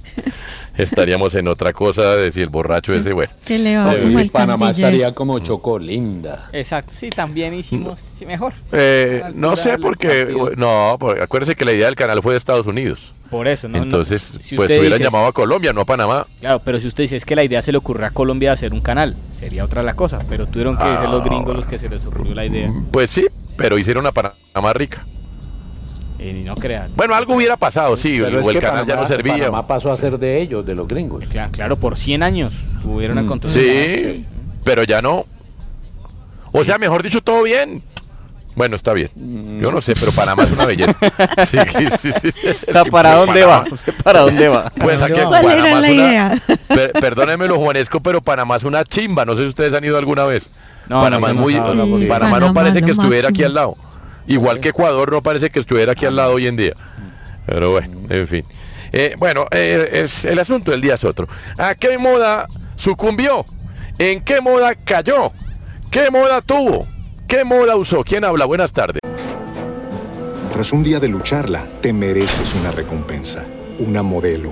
estaríamos en otra cosa de si el borracho ese, bueno. Que le va Eh, como el Panamá canciller. estaría como Chocó, linda. Exacto, sí, también hicimos sí, mejor. Eh, no sé porque, no, porque acuérdese que la idea del canal fue de Estados Unidos. Por eso, ¿no? no, Entonces, si pues hubieran dice- llamado a Colombia, no a Panamá. Claro, pero si usted dice es que la idea se le ocurrió a Colombia hacer un canal, sería otra la cosa. Pero tuvieron que ser los Ah. gringos los que se les ocurrió la idea. Pues sí, pero hicieron a Panamá rica. Y no crean. Bueno, algo hubiera pasado, sí, Pero o el canal ya no servía. Panamá pasó a ser de ellos, de los gringos. Claro, claro, por 100 años tuvieron a control. Sí, pero ya no. O sea, mejor dicho, todo bien. Bueno, está bien. Yo no sé, pero Panamá es una belleza. (laughs) Sí, sí, sí, sí. O sea, Sí, ¿para pues, dónde Panamá. va? ¿Usted ¿Para dónde va? (laughs) Pues aquí ¿Cuál Panamá era la una- idea? (laughs) Per- perdónenme lo juanesco, pero Panamá es una chimba. No sé si ustedes han ido alguna vez. No, Panamá, no, es no muy, Sí, Panamá no parece que estuviera aquí al lado. Igual que Ecuador no parece que estuviera aquí al lado hoy en día. Pero bueno, en fin. Eh, bueno, eh, es- el asunto del día es otro. ¿A qué moda sucumbió? ¿En qué moda cayó? ¿Qué moda tuvo? ¿Qué moda usó? ¿Quién habla? Buenas tardes. Tras un día de lucharla, te mereces una recompensa, una modelo,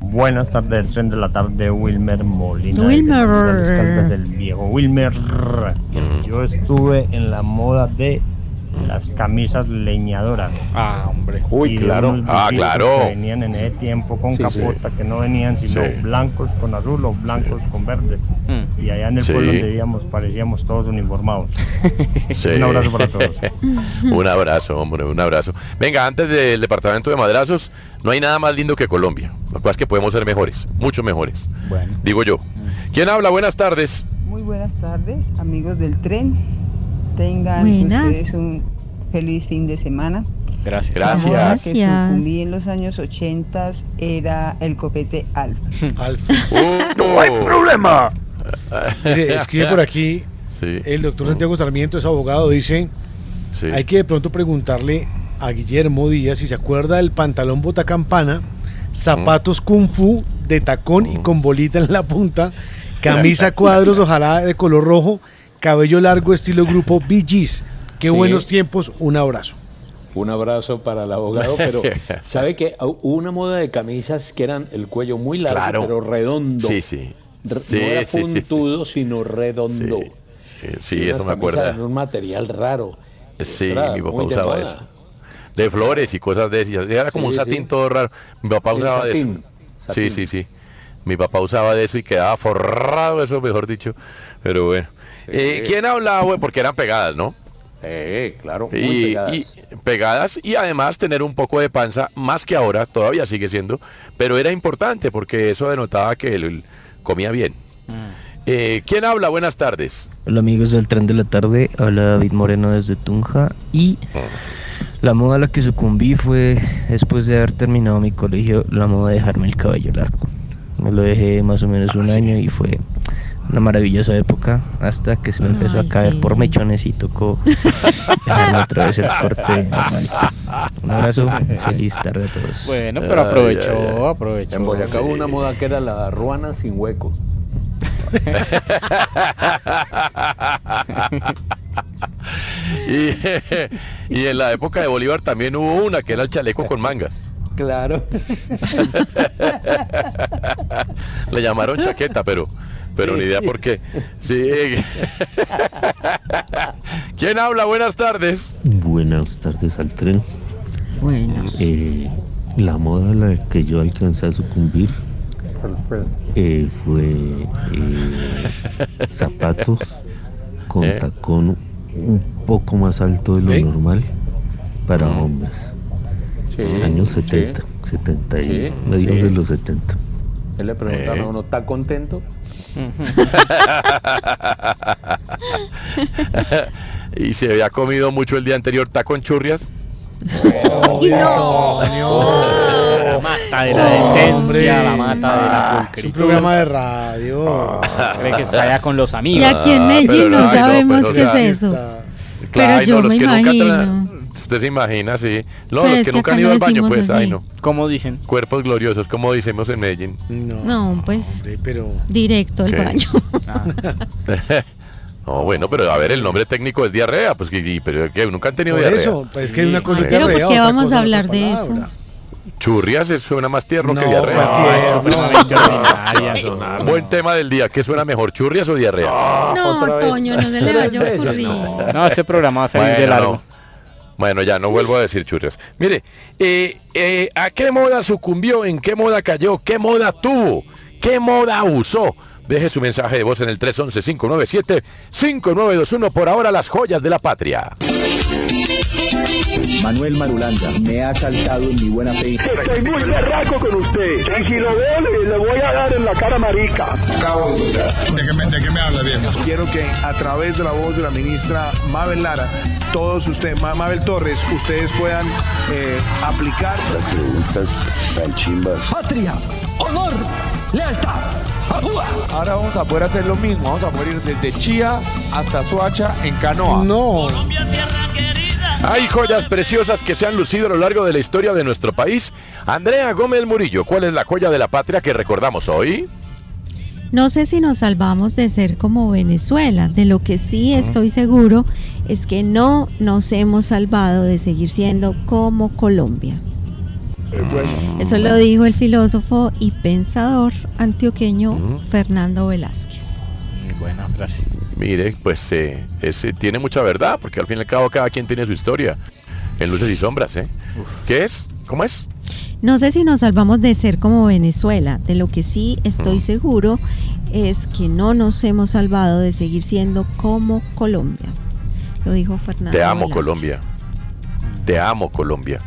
Buenas tardes, tren de la tarde, Wilmer Molina. Wilmer. del viejo Wilmer. Yo estuve en la moda de las camisas leñadoras. Ah, hombre. Uy, claro. Ah, claro. Que venían en ese tiempo con Sí, capota, que no venían sino Sí. blancos con azul o blancos con verde. Mm. Y allá en el Sí. pueblo donde vivíamos parecíamos todos uniformados. (laughs) Sí. Un abrazo para todos. (laughs) un abrazo, hombre, un abrazo. Venga, antes del departamento de madrazos, no hay nada más lindo que Colombia. Lo cual es que podemos ser mejores, mucho mejores. Bueno. Digo yo. ¿Quién habla? Buenas tardes. Muy buenas tardes, amigos del tren. Tengan Buenas. ustedes un feliz fin de semana. Gracias. Gracias. que Gracias. sucumbí en los años 80 era el copete Alf. Alfa. (laughs) no hay problema. Mire, escribe por aquí (laughs) Sí, el doctor Santiago Sarmiento, es abogado, dice, sí. hay que de pronto preguntarle a Guillermo Díaz si se acuerda del pantalón botacampana, zapatos kung fu de tacón y con bolita en la punta, (laughs) camisa cuadros ojalá de color rojo, cabello largo estilo grupo Bee Gees. Qué Sí. buenos tiempos, un abrazo. Un abrazo para el abogado, pero (laughs) ¿sabe que Hubo una moda de camisas que eran el cuello muy largo, Claro. pero redondo. Sí, sí. Sí, no era sí, sí, sí. puntudo, sino redondo. Sí, Eh, sí, eso me. En un material raro. Sí, Era mi papá de usaba eso. De flores y cosas de esas. Era como Sí, un satín sí. todo raro. Mi papá El usaba de satín, eso. satín. Sí, sí, sí. Mi papá usaba de eso y quedaba forrado eso, mejor dicho. Pero bueno. Eh, ¿Quién hablaba? güey? Porque eran pegadas, ¿no? Eh, claro, muy y, pegadas. y pegadas y además tener un poco de panza, más que ahora, todavía sigue siendo, pero era importante porque eso denotaba que él comía bien. Eh, ¿Quién habla? Buenas tardes. Hola amigos del tren de la tarde, habla David Moreno desde Tunja y la moda a la que sucumbí fue después de haber terminado mi colegio, la moda de dejarme el cabello largo. Me lo dejé más o menos un año y fue una maravillosa época hasta que se me empezó a caer por mechones y tocó dejarme otra vez el corte normalito. Un abrazo, feliz tarde a todos. Bueno, pero aprovechó, aprovechó. En Boyacá hubo Sí. una moda que era la ruana sin hueco. (laughs) y, y en la época de Bolívar también hubo una que era el chaleco con mangas. Claro. (laughs) Le llamaron chaqueta, pero, pero ni idea por qué. Sí. (laughs) ¿Quién habla? Buenas tardes. Buenas tardes al tren. Buenas. Eh, la moda a la que yo alcancé a sucumbir eh, fue eh, (laughs) zapatos con ¿Eh? tacón un poco más alto de lo ¿Sí? normal para hombres. Sí, Años sí. 70, 70 y sí. de los 70. Él le preguntaron a uno, ¿está contento? (laughs) y se había comido mucho el día anterior taco en churrias. La mata de la decencia, Hombre. la mata de la Es un pulcritud. programa de radio. Cree que está allá con los Y amigos. aquí en Ah, Medellín pero no no, no, sabemos qué es eso. Claro, Pero yo me imagino. Usted se imagina, sí. No, Pero los es que que nunca han ido no al baño, pues, así. ay no. ¿Cómo dicen? Cuerpos gloriosos, como decimos en Medellín. No, pues pero directo al ¿Qué? baño. (laughs) no, bueno, pero a ver, el nombre técnico es diarrea, pues que, pero que nunca han tenido Por diarrea. eso, pues es que una cosa es Pero ¿por qué vamos a es hablar de eso? Churrias es- suena más tierno que No, diarrea. más tierno, supremamente ordinaria, sonar. Buen tema del día. ¿Qué suena mejor, churrias o diarrea? No, Toño, no se le vaya a (laughs) ocurrir. No, ese programa va a salir de largo. No. Bueno, ya no vuelvo a decir churrias. Mire, eh, eh, ¿a qué moda sucumbió? ¿En qué moda cayó? ¿Qué moda tuvo? ¿Qué moda usó? Deje su mensaje de voz en el 311-597-5921. Por ahora, las joyas de la patria. Manuel Marulanda me ha saltado en mi buena fe. Estoy muy berraco con usted. Y si lo veo, le, le voy a dar en la cara marica. ¿De qué me, de qué me habla, viejo? Quiero que a través de la voz de la ministra Mabel Lara, todos ustedes, Ma- Mabel Torres, ustedes puedan eh, aplicar. Las preguntas tan chimbas. Patria, honor, lealtad. Ahora vamos a poder hacer lo mismo. Vamos a poder ir desde Chía hasta Soacha en canoa. No. Hay joyas preciosas que se han lucido a lo largo de la historia de nuestro país. Andrea Gómez Murillo, ¿cuál es la joya de la patria que recordamos hoy? No sé si nos salvamos de ser como Venezuela. De lo que sí estoy seguro es que no nos hemos salvado de seguir siendo como Colombia. Eso lo dijo el filósofo y pensador antioqueño Fernando Velázquez. Buena frase. Mire, pues eh, ese tiene mucha verdad, porque al fin y al cabo cada quien tiene su historia. En luces y sombras, ¿eh? ¿Qué es? ¿Cómo es? No sé si nos salvamos de ser como Venezuela. De lo que sí estoy seguro es que no nos hemos salvado de seguir siendo como Colombia. Lo dijo Fernando. Te amo, Velázquez. Colombia. Te amo, Colombia.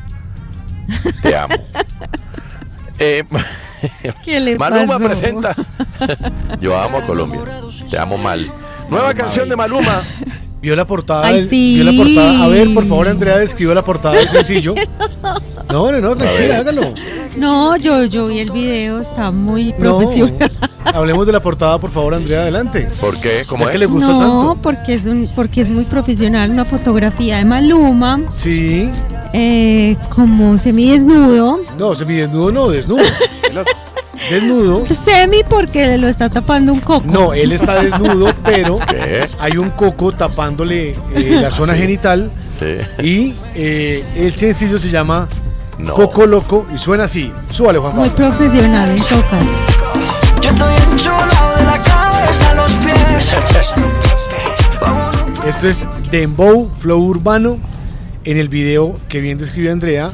Te amo. (laughs) Eh, ¿Qué le Maluma pasó? presenta. (laughs) Yo amo Colombia. Te amo mal. Nueva canción de Maluma. (laughs) Vio la portada. Ay, del- sí. Vio la portada. A ver, por favor, Andrea, describió la portada del (laughs) sencillo. No, no, no, tranquila, hágalo. No, yo, yo vi el video, está muy No. profesional. (laughs) Hablemos de la portada, por favor, Andrea, adelante. ¿Por qué? ¿Cómo Ya que es? le gusta no, tanto. porque es un, porque es muy profesional, una fotografía de Maluma, Sí. eh, como semidesnudo. No, semidesnudo no, desnudo. Desnudo. Semi porque lo está tapando un coco. No, él está (laughs) desnudo, pero ¿Qué? hay un coco tapándole eh, la zona Sí. genital. Sí. Y eh, el sencillo se llama No. Coco Loco y suena así. Súbale, Juan Muy Pablo. profesional en tocas. Yo estoy enchulado de la cabeza a los pies. Esto es Dembow, Flow Urbano. En el video que bien describió Andrea,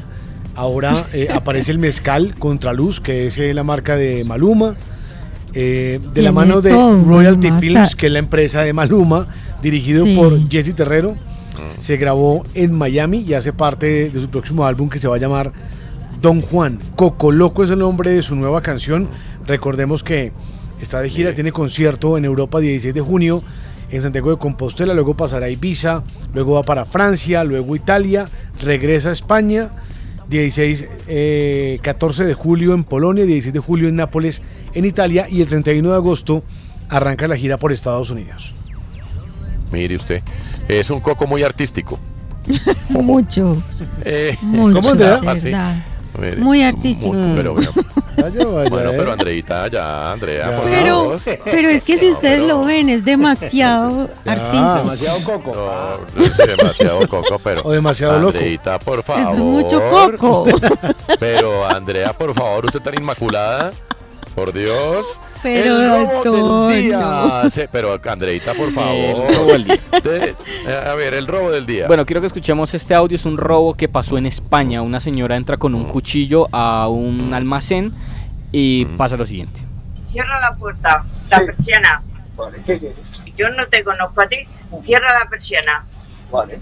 ahora eh, aparece el mezcal Contraluz, que es eh, la marca de Maluma. eh, de la mano de Royalty Maluma, Films, hasta- que es la empresa de Maluma, dirigido Sí. por Jesse Terrero. Se grabó en Miami y hace parte de, de su próximo álbum que se va a llamar Don Juan. Coco Loco es el nombre de su nueva canción. Recordemos que Está de gira, tiene concierto en Europa 16 de junio, en Santiago de Compostela, luego pasará a Ibiza, luego va para Francia, luego Italia, regresa a España, 16, eh, 14 de julio en Polonia, 16 de julio en Nápoles, en Italia, y el 31 de agosto arranca la gira por Estados Unidos. Mire usted, es un coco muy artístico. (laughs) Mucho. Eh, Mucho, ¿Cómo, Andrea? de Ah, sí. verdad. Mire, Muy artístico. muy- pero, bueno, (laughs) Vaya, vaya, bueno, eh. pero Andreita, ya, Andrea, por Pero, favor. pero es que si ustedes lo ven, es demasiado (laughs) artístico. Demasiado coco. No, no es demasiado coco, pero. O demasiado loco. Andreita, por favor. Es mucho coco. Pero, Andrea, por favor, usted tan inmaculada. Por Dios. Pero, el robo del día. Sí, pero, Andreita, por favor. El robo del día. De- eh, a ver, el robo del día. Bueno, quiero que escuchemos este audio. Es un robo que pasó en España. Una señora entra con un cuchillo a un almacén y pasa lo siguiente. Cierra la puerta, la persiana. Vale, ¿qué quieres? Yo no te conozco a ti. Cierra la persiana. Vale.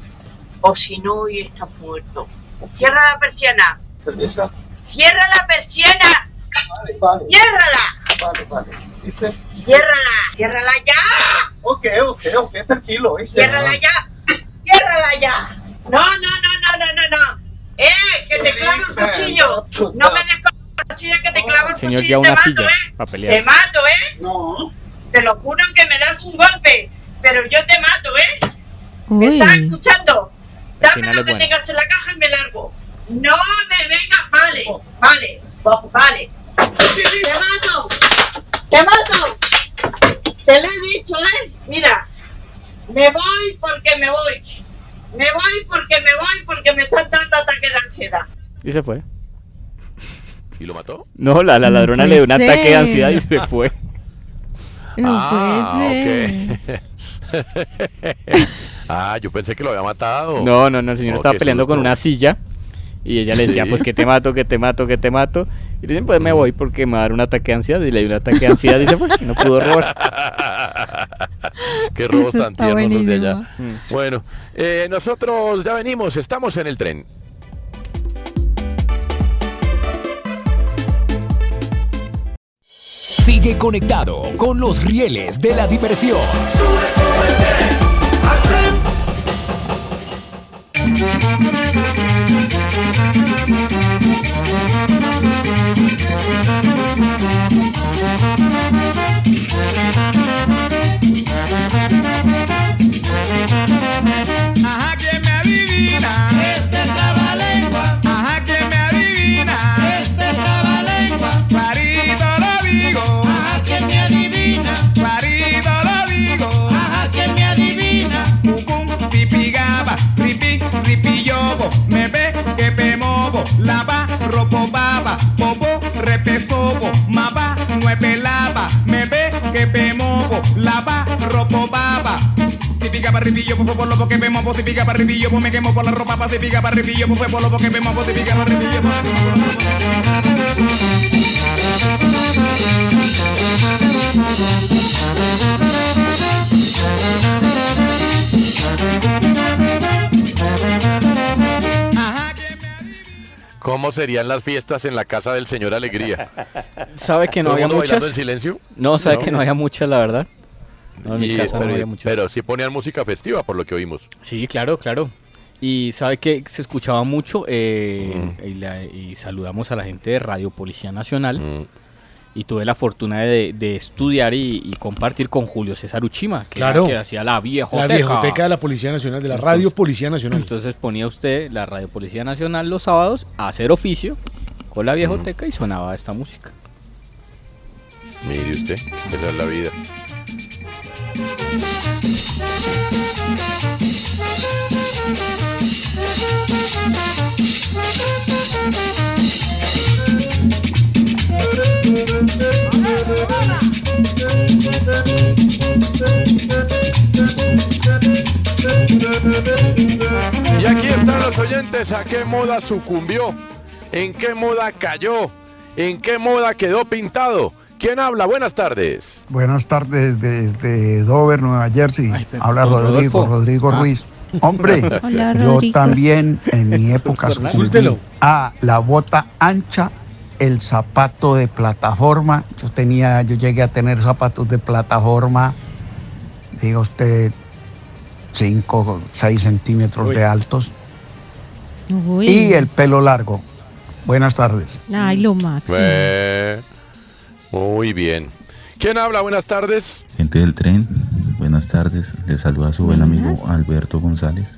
O si no, hoy estás muerto. Cierra la persiana. ¿Cerveza? Cierra la persiana. Vale, vale. Ciérrala. Vale, vale. ¿Viste? Ciérrala. Ciérrala ya. Ok, ok, ok, tranquilo, ¿viste? Ciérrala ya. Ciérrala ya. No, no, no, no, no, no, no. Eh, que te clavo el cuchillo. No me des con la cuchilla que te clavo el Señor cuchillo. lleva te una mato, silla eh. para Te pelear. mato, ¿eh? No. Te lo juro que me das un golpe, pero yo te mato, ¿eh? ¿Me Uy. estás escuchando? Dame lo que bueno. tengas en la caja y me largo. No me vengas, vale, vale, vale. Te mato, te mato. Se lo he dicho, ¿eh? Mira, me voy porque me voy. Me voy porque me voy porque me están dando ataques de ansiedad. Y se fue. ¿Y lo mató? No, la, la ladrona le dio un ataque de ansiedad y se (laughs) fue. No ah, ok. (laughs) ah, yo pensé que lo había matado. No, no, no, el señor estaba peleando con una silla y ella le decía, Sí. pues que te mato, que te mato, que te mato. Y le dicen, pues me voy porque me va a dar un ataque de ansiedad. Y le dio un ataque de ansiedad y se fue. Y no pudo robar. Qué robos (laughs) tan tiernos los de allá. Bueno, eh, nosotros ya venimos, estamos en el tren. Sigue conectado con los rieles de la diversión. Sube, súbete al Lava, ropo baba. Bobo, repesobo. Maba, nueve lava. Me ve que pe movo. Lava, ropo baba. Si pica para arribillo, pues fue por lo que vemos, pues si pica para arribillo, pues me quemo por la ropa, pues si pica para arribillo, pues fue por lo que vemos, pues si pica para arribillo, pues ¿Cómo serían las fiestas en la casa del señor Alegría? (laughs) ¿Sabe que no ¿Todo el había muchas? en silencio? No, sabe No. que no había muchas, la verdad. No, en mi casa pero, no había muchas. pero sí ponían música festiva, por lo que oímos. Sí, claro, claro. Y sabe que se escuchaba mucho eh, Mm. y, la- y saludamos a la gente de Radio Policía Nacional. Mm. Y tuve la fortuna de, de estudiar y, y compartir con Julio César Uchima, que, era Claro. que hacía la viejoteca. La viejoteca de la Policía Nacional, de la Radio Entonces- Policía Nacional. Entonces ponía usted la Radio Policía Nacional los sábados a hacer oficio con la viejoteca y sonaba esta música. Mire usted, esa es la vida. Y aquí están los oyentes. ¿A qué moda sucumbió? ¿En qué moda cayó? ¿En qué moda quedó pintado? ¿Quién habla? Buenas tardes. Buenas tardes desde Dover, Nueva Jersey. Habla Rodrigo, Rodolfo. Rodrigo Ah. Ruiz. Hombre, (laughs) Hola, yo Rodrigo. también en mi época sucumbí a la bota ancha el zapato de plataforma. Yo tenía, yo llegué a tener zapatos de plataforma, diga usted, 5, 6 centímetros Uy. de altos. Uy. Y el pelo largo. Buenas tardes. Ay, lo máximo. Eh, muy bien. ¿Quién habla? Buenas tardes. Gente del tren, buenas tardes. Les saluda su buen amigo Alberto González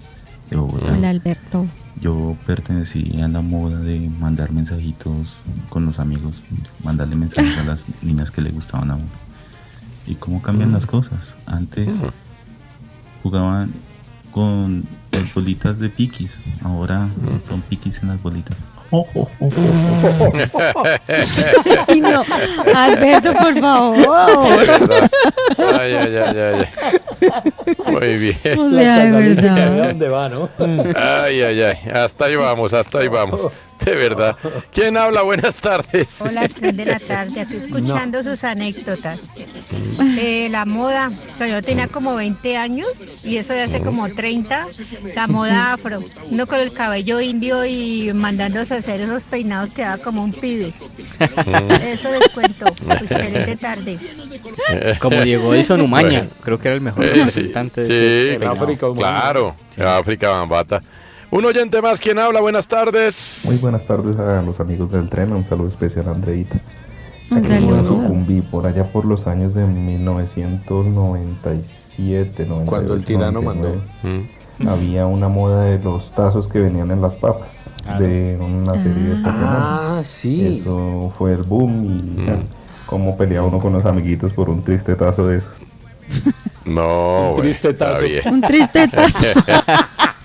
de Bogotá. Hola, Alberto. Yo pertenecí a la moda de mandar mensajitos con los amigos, mandarle mensajes a las niñas que le gustaban a uno. ¿Y cómo cambian las cosas? Antes jugaban con las bolitas de piquis, ahora son piquis en las bolitas. Ay, no. Alberto, por favor. Ay, ay, ay, ay, ay. Muy bien. Ay, ay. Hasta ahí vamos, hasta ahí vamos. (laughs) De verdad. ¿Quién habla? Buenas tardes. Hola, (laughs) 3 de la tarde, aquí escuchando sus anécdotas. Eh, la moda, o yo tenía como 20 años y eso de hace como 30, la moda afro, uno con el cabello indio y mandándose a hacer esos peinados que daba como un pibe. Eso les cuento, (laughs) excelente tarde. Como llegó Edison Umaña, Bueno. creo que era el mejor Eh, sí, representante de sí, peinado. Claro, África Bambata. Un oyente más, ¿quién habla? Buenas tardes. Muy buenas tardes a los amigos del tren, un saludo especial a Andreita. Un saludo. sucumbí por allá por los años de 1997, 98, Cuando el tirano 99. mandó. Había una moda de los tazos que venían en las papas Claro. de una serie de Pokémon. Ah, sí. Eso fue el boom y ja, cómo peleaba uno con los amiguitos por un triste tazo de esos. No, Un triste tazo. Un triste tazo. (laughs)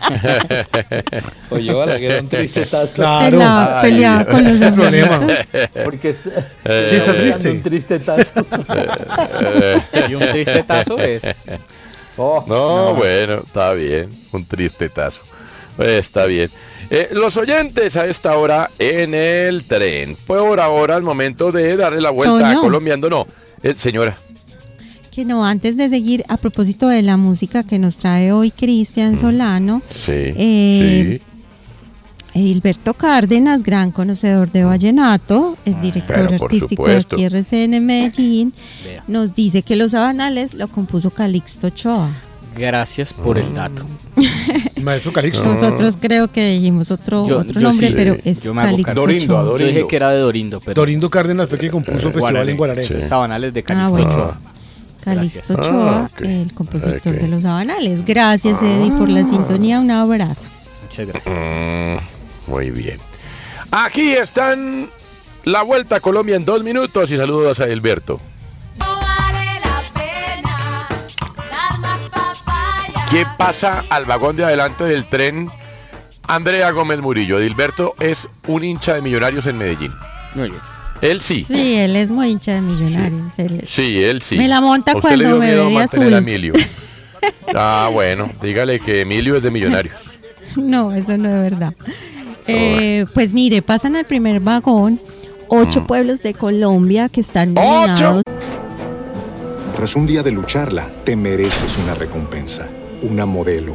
(laughs) Oye, ahora que era un triste tazo. Claro. Pelea- peleaba con los Ese problema. Porque es- Sí, está triste. Un triste tazo. Y un triste tazo es- no, no. bueno, está bien. Un triste tazo. Eh, Está bien. Eh, los oyentes a esta hora en el tren. Por ahora, el momento de darle la vuelta a. Colombiando. No, eh, señora. Que no, antes de seguir, a propósito de la música que nos trae hoy Cristian Solano, Sí. Eh, Edilberto Cárdenas, gran conocedor de vallenato, es director Ah, pero por artístico supuesto. de aquí RCN Medellín, nos dice que los sabanales lo compuso Calixto Ochoa. Gracias por el dato. (laughs) Maestro Calixto. Nosotros creo que dijimos otro, Yo- otro yo nombre, sí, pero es yo me hago Calixto cargo. Ochoa. Yo dije que era de Dorindo, pero Dorindo Cárdenas fue quien compuso el festival en Guararé. Entonces, Sabanales de Ah, Calixto bueno. Ochoa. Calixto Gracias. Ochoa, Ah, el compositor de los sabanales. Gracias, Eddie, por la sintonía. Un abrazo. Muchas gracias. Mm, muy bien. Aquí están la vuelta a Colombia en dos minutos y saludos a Alberto. ¿Qué pasa al vagón de adelante del tren? Andrea Gómez Murillo. Edilberto es un hincha de millonarios en Medellín. Muy bien. Él sí. Sí, él es muy hincha de millonarios. él es- Sí, él sí. Me la monta ¿A usted cuando le dio me miedo ve a. Emilio. (laughs) Ah, bueno, dígale que Emilio es de millonarios. No, eso no es verdad. Eh, pues mire, pasan al primer vagón ocho Mm. pueblos de Colombia que están nominados. Tras un día de lucharla, te mereces una recompensa, una modelo,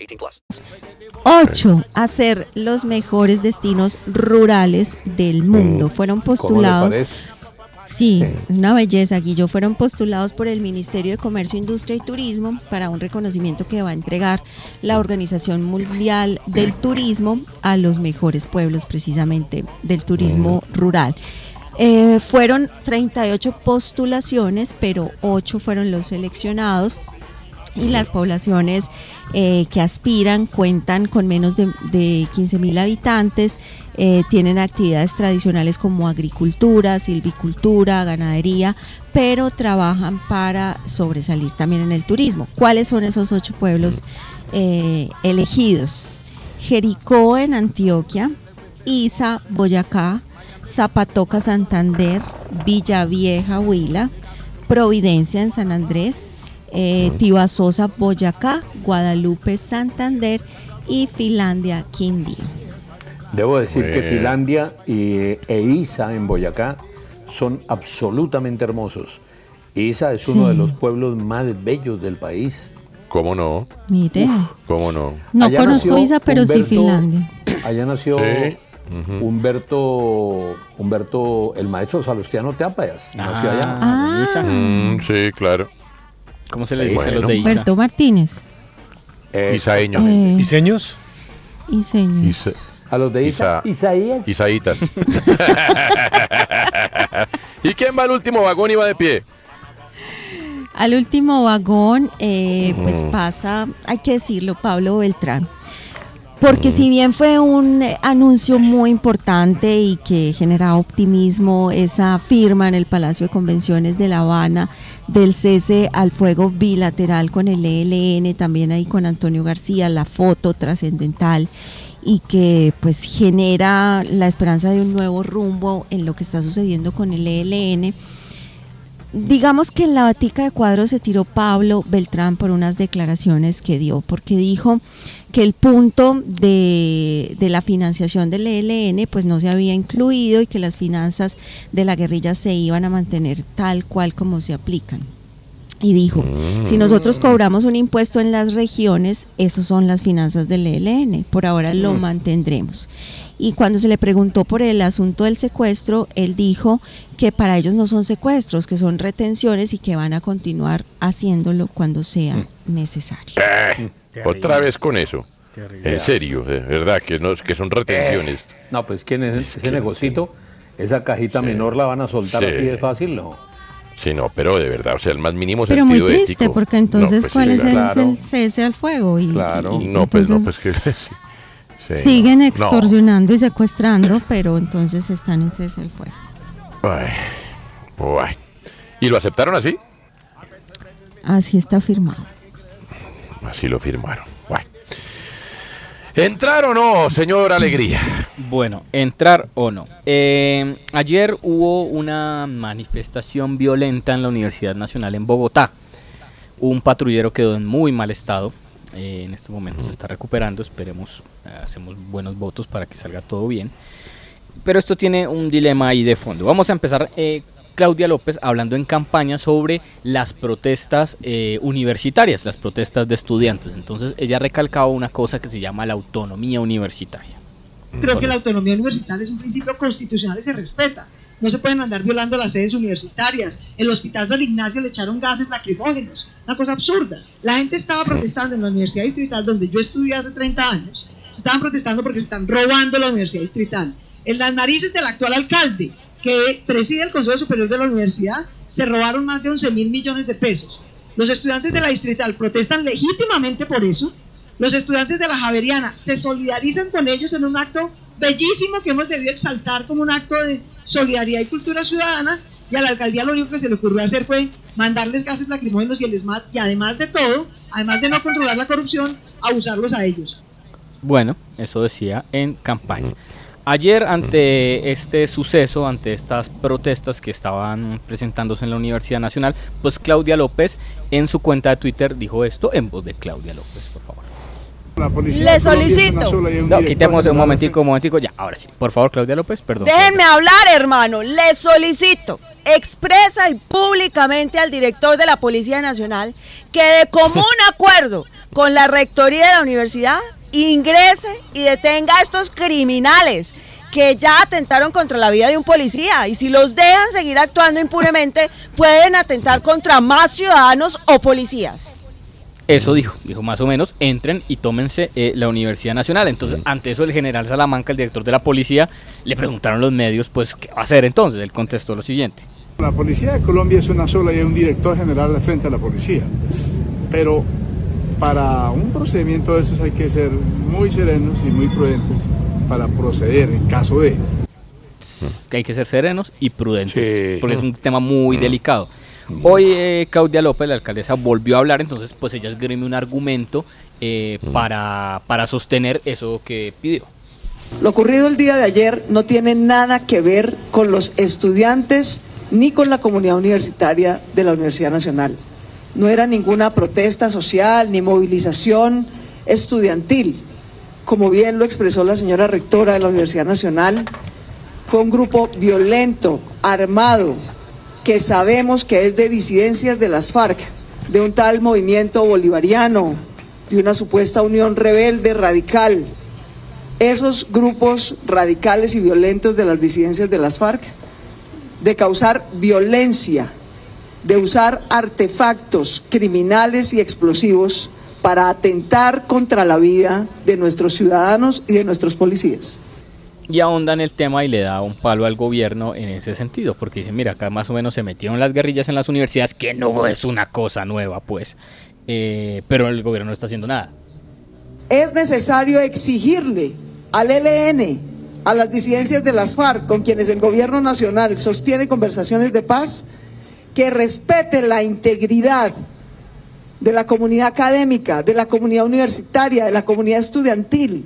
18 plus. Ocho a ser los mejores destinos rurales del mundo. Fueron postulados. Sí, una belleza, Guillo. Fueron postulados por el Ministerio de Comercio, Industria y Turismo para un reconocimiento que va a entregar la Organización Mundial del Turismo a los mejores pueblos, precisamente del turismo rural. Eh, fueron 38 postulaciones, pero 8 fueron los seleccionados y las poblaciones eh, que aspiran cuentan con menos de, de 15 mil habitantes, eh, tienen actividades tradicionales como agricultura, silvicultura, ganadería, pero trabajan para sobresalir también en el turismo. ¿Cuáles son esos ocho pueblos eh, elegidos? Jericó en Antioquia, Isa, Boyacá, Zapatoca, Santander, Villavieja, Huila, Providencia en San Andrés, eh, Tibasosa, Boyacá, Guadalupe, Santander y Finlandia, Quindío. Debo decir que. Finlandia y, e Isa en Boyacá son absolutamente hermosos. Isa es uno Sí. de los pueblos más bellos del país. ¿Cómo no? Mire, ¿Cómo no? no Allá conozco Isa, pero sí Finlandia. (clears throat) Allá nació Sí. Humberto, Humberto, el maestro Salustiano Teapayas. nació allá. Ah. Isa. Mm, sí, claro. ¿Cómo se le dice a los de Isa? Humberto Martínez. Isaeños. Eh. Señor. Isa- A los de Isa. Isaías. Isaitas. (laughs) ¿Y quién va al último vagón y va de pie? Al último vagón, eh, pues pasa, hay que decirlo, Pablo Beltrán. Porque si bien fue un eh, anuncio muy importante y que generaba optimismo, esa firma en el Palacio de Convenciones de La Habana del cese al fuego bilateral con el ELN, también ahí con Antonio García, la foto trascendental y que pues genera la esperanza de un nuevo rumbo en lo que está sucediendo con el ELN. Digamos que en la batica de cuadros se tiró Pablo Beltrán por unas declaraciones que dio, porque dijo que el punto de, de la financiación del ELN pues no se había incluido y que las finanzas de la guerrilla se iban a mantener tal cual como se aplican. Y dijo, si nosotros cobramos un impuesto en las regiones, esos son las finanzas del ELN, por ahora lo Mm. mantendremos. Y cuando se le preguntó por el asunto del secuestro, él dijo que para ellos no son secuestros, que son retenciones y que van a continuar haciéndolo cuando sea necesario. Eh, otra vez con eso. En serio, de verdad, que, no, que son retenciones. No, pues que en ese, ese negocito, esa cajita menor la van a soltar Sí. así de fácil, no. Sí, no, pero de verdad, o sea, el más mínimo Pero muy sentido triste, ético. porque entonces, No, pues, ¿cuál sí, es el, claro. el cese al fuego? Y, Claro, y- y no, pues no, pues que (laughs) sí, sí, siguen no. extorsionando y secuestrando, pero entonces están en cese al fuego. Ay, ay. ¿Y lo aceptaron así? Así está firmado. Así lo firmaron. Bueno. ¿Entrar o no, señor Alegría? Bueno, entrar o no. Eh, ayer hubo una manifestación violenta en la Universidad Nacional en Bogotá. Un patrullero quedó en muy mal estado. Eh, en estos momentos se está recuperando. Esperemos, eh, hacemos buenos votos para que salga todo bien. Pero esto tiene un dilema ahí de fondo. Vamos a empezar. Claudia López hablando en campaña sobre las protestas eh, universitarias, las protestas de estudiantes. Entonces ella recalcaba una cosa que se llama la autonomía universitaria. Creo que la autonomía universitaria es un principio constitucional y se respeta. No se pueden andar violando las sedes universitarias. El hospital San Ignacio le echaron gases lacrimógenos. Una cosa absurda. La gente estaba protestando en la Universidad Distrital, donde yo estudié hace 30 años. Estaban protestando porque se están robando la Universidad Distrital. En las narices del actual alcalde, que preside el Consejo Superior de la Universidad, se robaron más de 11 mil millones de pesos. Los estudiantes de la Distrital protestan legítimamente por eso. Los estudiantes de la Javeriana se solidarizan con ellos en un acto bellísimo que hemos debido exaltar como un acto de solidaridad y cultura ciudadana. Y a la alcaldía lo único que se le ocurrió hacer fue mandarles gases lacrimógenos y el ESMAD, y además de todo, además de no controlar la corrupción, abusarlos a ellos. Bueno, eso decía en campaña. Ayer ante este suceso, ante estas protestas que estaban presentándose en la Universidad Nacional, pues Claudia López en su cuenta de Twitter dijo esto en voz de Claudia López, por favor. Le solicito. No, quitemos un momentico, un momentico, ya, ahora sí. Por favor, Claudia López, perdón. Déjenme hablar, hermano. Le solicito expresa y públicamente al director de la Policía Nacional que de común acuerdo con la rectoría de la universidad ingrese y detenga a estos criminales que ya atentaron contra la vida de un policía y si los dejan seguir actuando impunemente pueden atentar contra más ciudadanos o policías. Eso dijo, dijo más o menos, entren y tómense eh, la Universidad Nacional. Entonces, ante eso el general Salamanca, el director de la policía, le preguntaron los medios, pues, ¿qué va a hacer entonces? Él contestó lo siguiente. La policía de Colombia es una sola y hay un director general al frente de la policía. Pero para un procedimiento de esos hay que ser muy serenos y muy prudentes para proceder en caso de... que hay que ser serenos y prudentes, Sí. porque es un tema muy Mm. delicado. Hoy eh, Claudia López, la alcaldesa, volvió a hablar, entonces pues ella esgrime un argumento eh, para, para sostener eso que pidió. Lo ocurrido el día de ayer no tiene nada que ver con los estudiantes ni con la comunidad universitaria de la Universidad Nacional. No era ninguna protesta social ni movilización estudiantil. Como bien lo expresó la señora rectora de la Universidad Nacional, fue un grupo violento, armado, que sabemos que es de disidencias de las FARC, de un tal movimiento bolivariano, de una supuesta unión rebelde radical, esos grupos radicales y violentos de las disidencias de las FARC, de causar violencia, de usar artefactos criminales y explosivos para atentar contra la vida de nuestros ciudadanos y de nuestros policías. Y ahonda en el tema y le da un palo al gobierno en ese sentido, porque dice, mira, acá más o menos se metieron las guerrillas en las universidades, que no es una cosa nueva, pues, eh, pero el gobierno no está haciendo nada. Es necesario exigirle al ELN, a las disidencias de las FARC, con quienes el gobierno nacional sostiene conversaciones de paz, que respete la integridad de la comunidad académica, de la comunidad universitaria, de la comunidad estudiantil,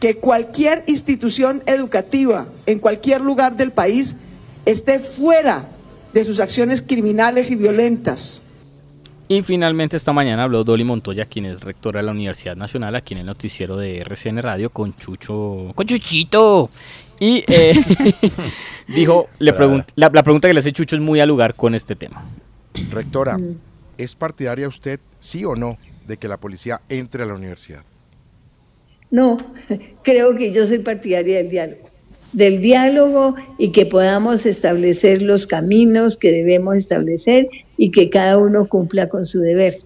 que cualquier institución educativa en cualquier lugar del país esté fuera de sus acciones criminales y violentas. Y finalmente esta mañana habló Dolly Montoya, quien es rectora de la Universidad Nacional, aquí en el noticiero de RCN Radio, con Chucho, con Chuchito. Y eh, (laughs) dijo, le pregun- la, la pregunta que le hace Chucho es muy al lugar con este tema. Rectora, ¿es partidaria usted, sí o no, de que la policía entre a la universidad? No, (laughs) creo que yo soy partidaria del diálogo, del diálogo y que podamos establecer los caminos que debemos establecer y que cada uno cumpla con su deber.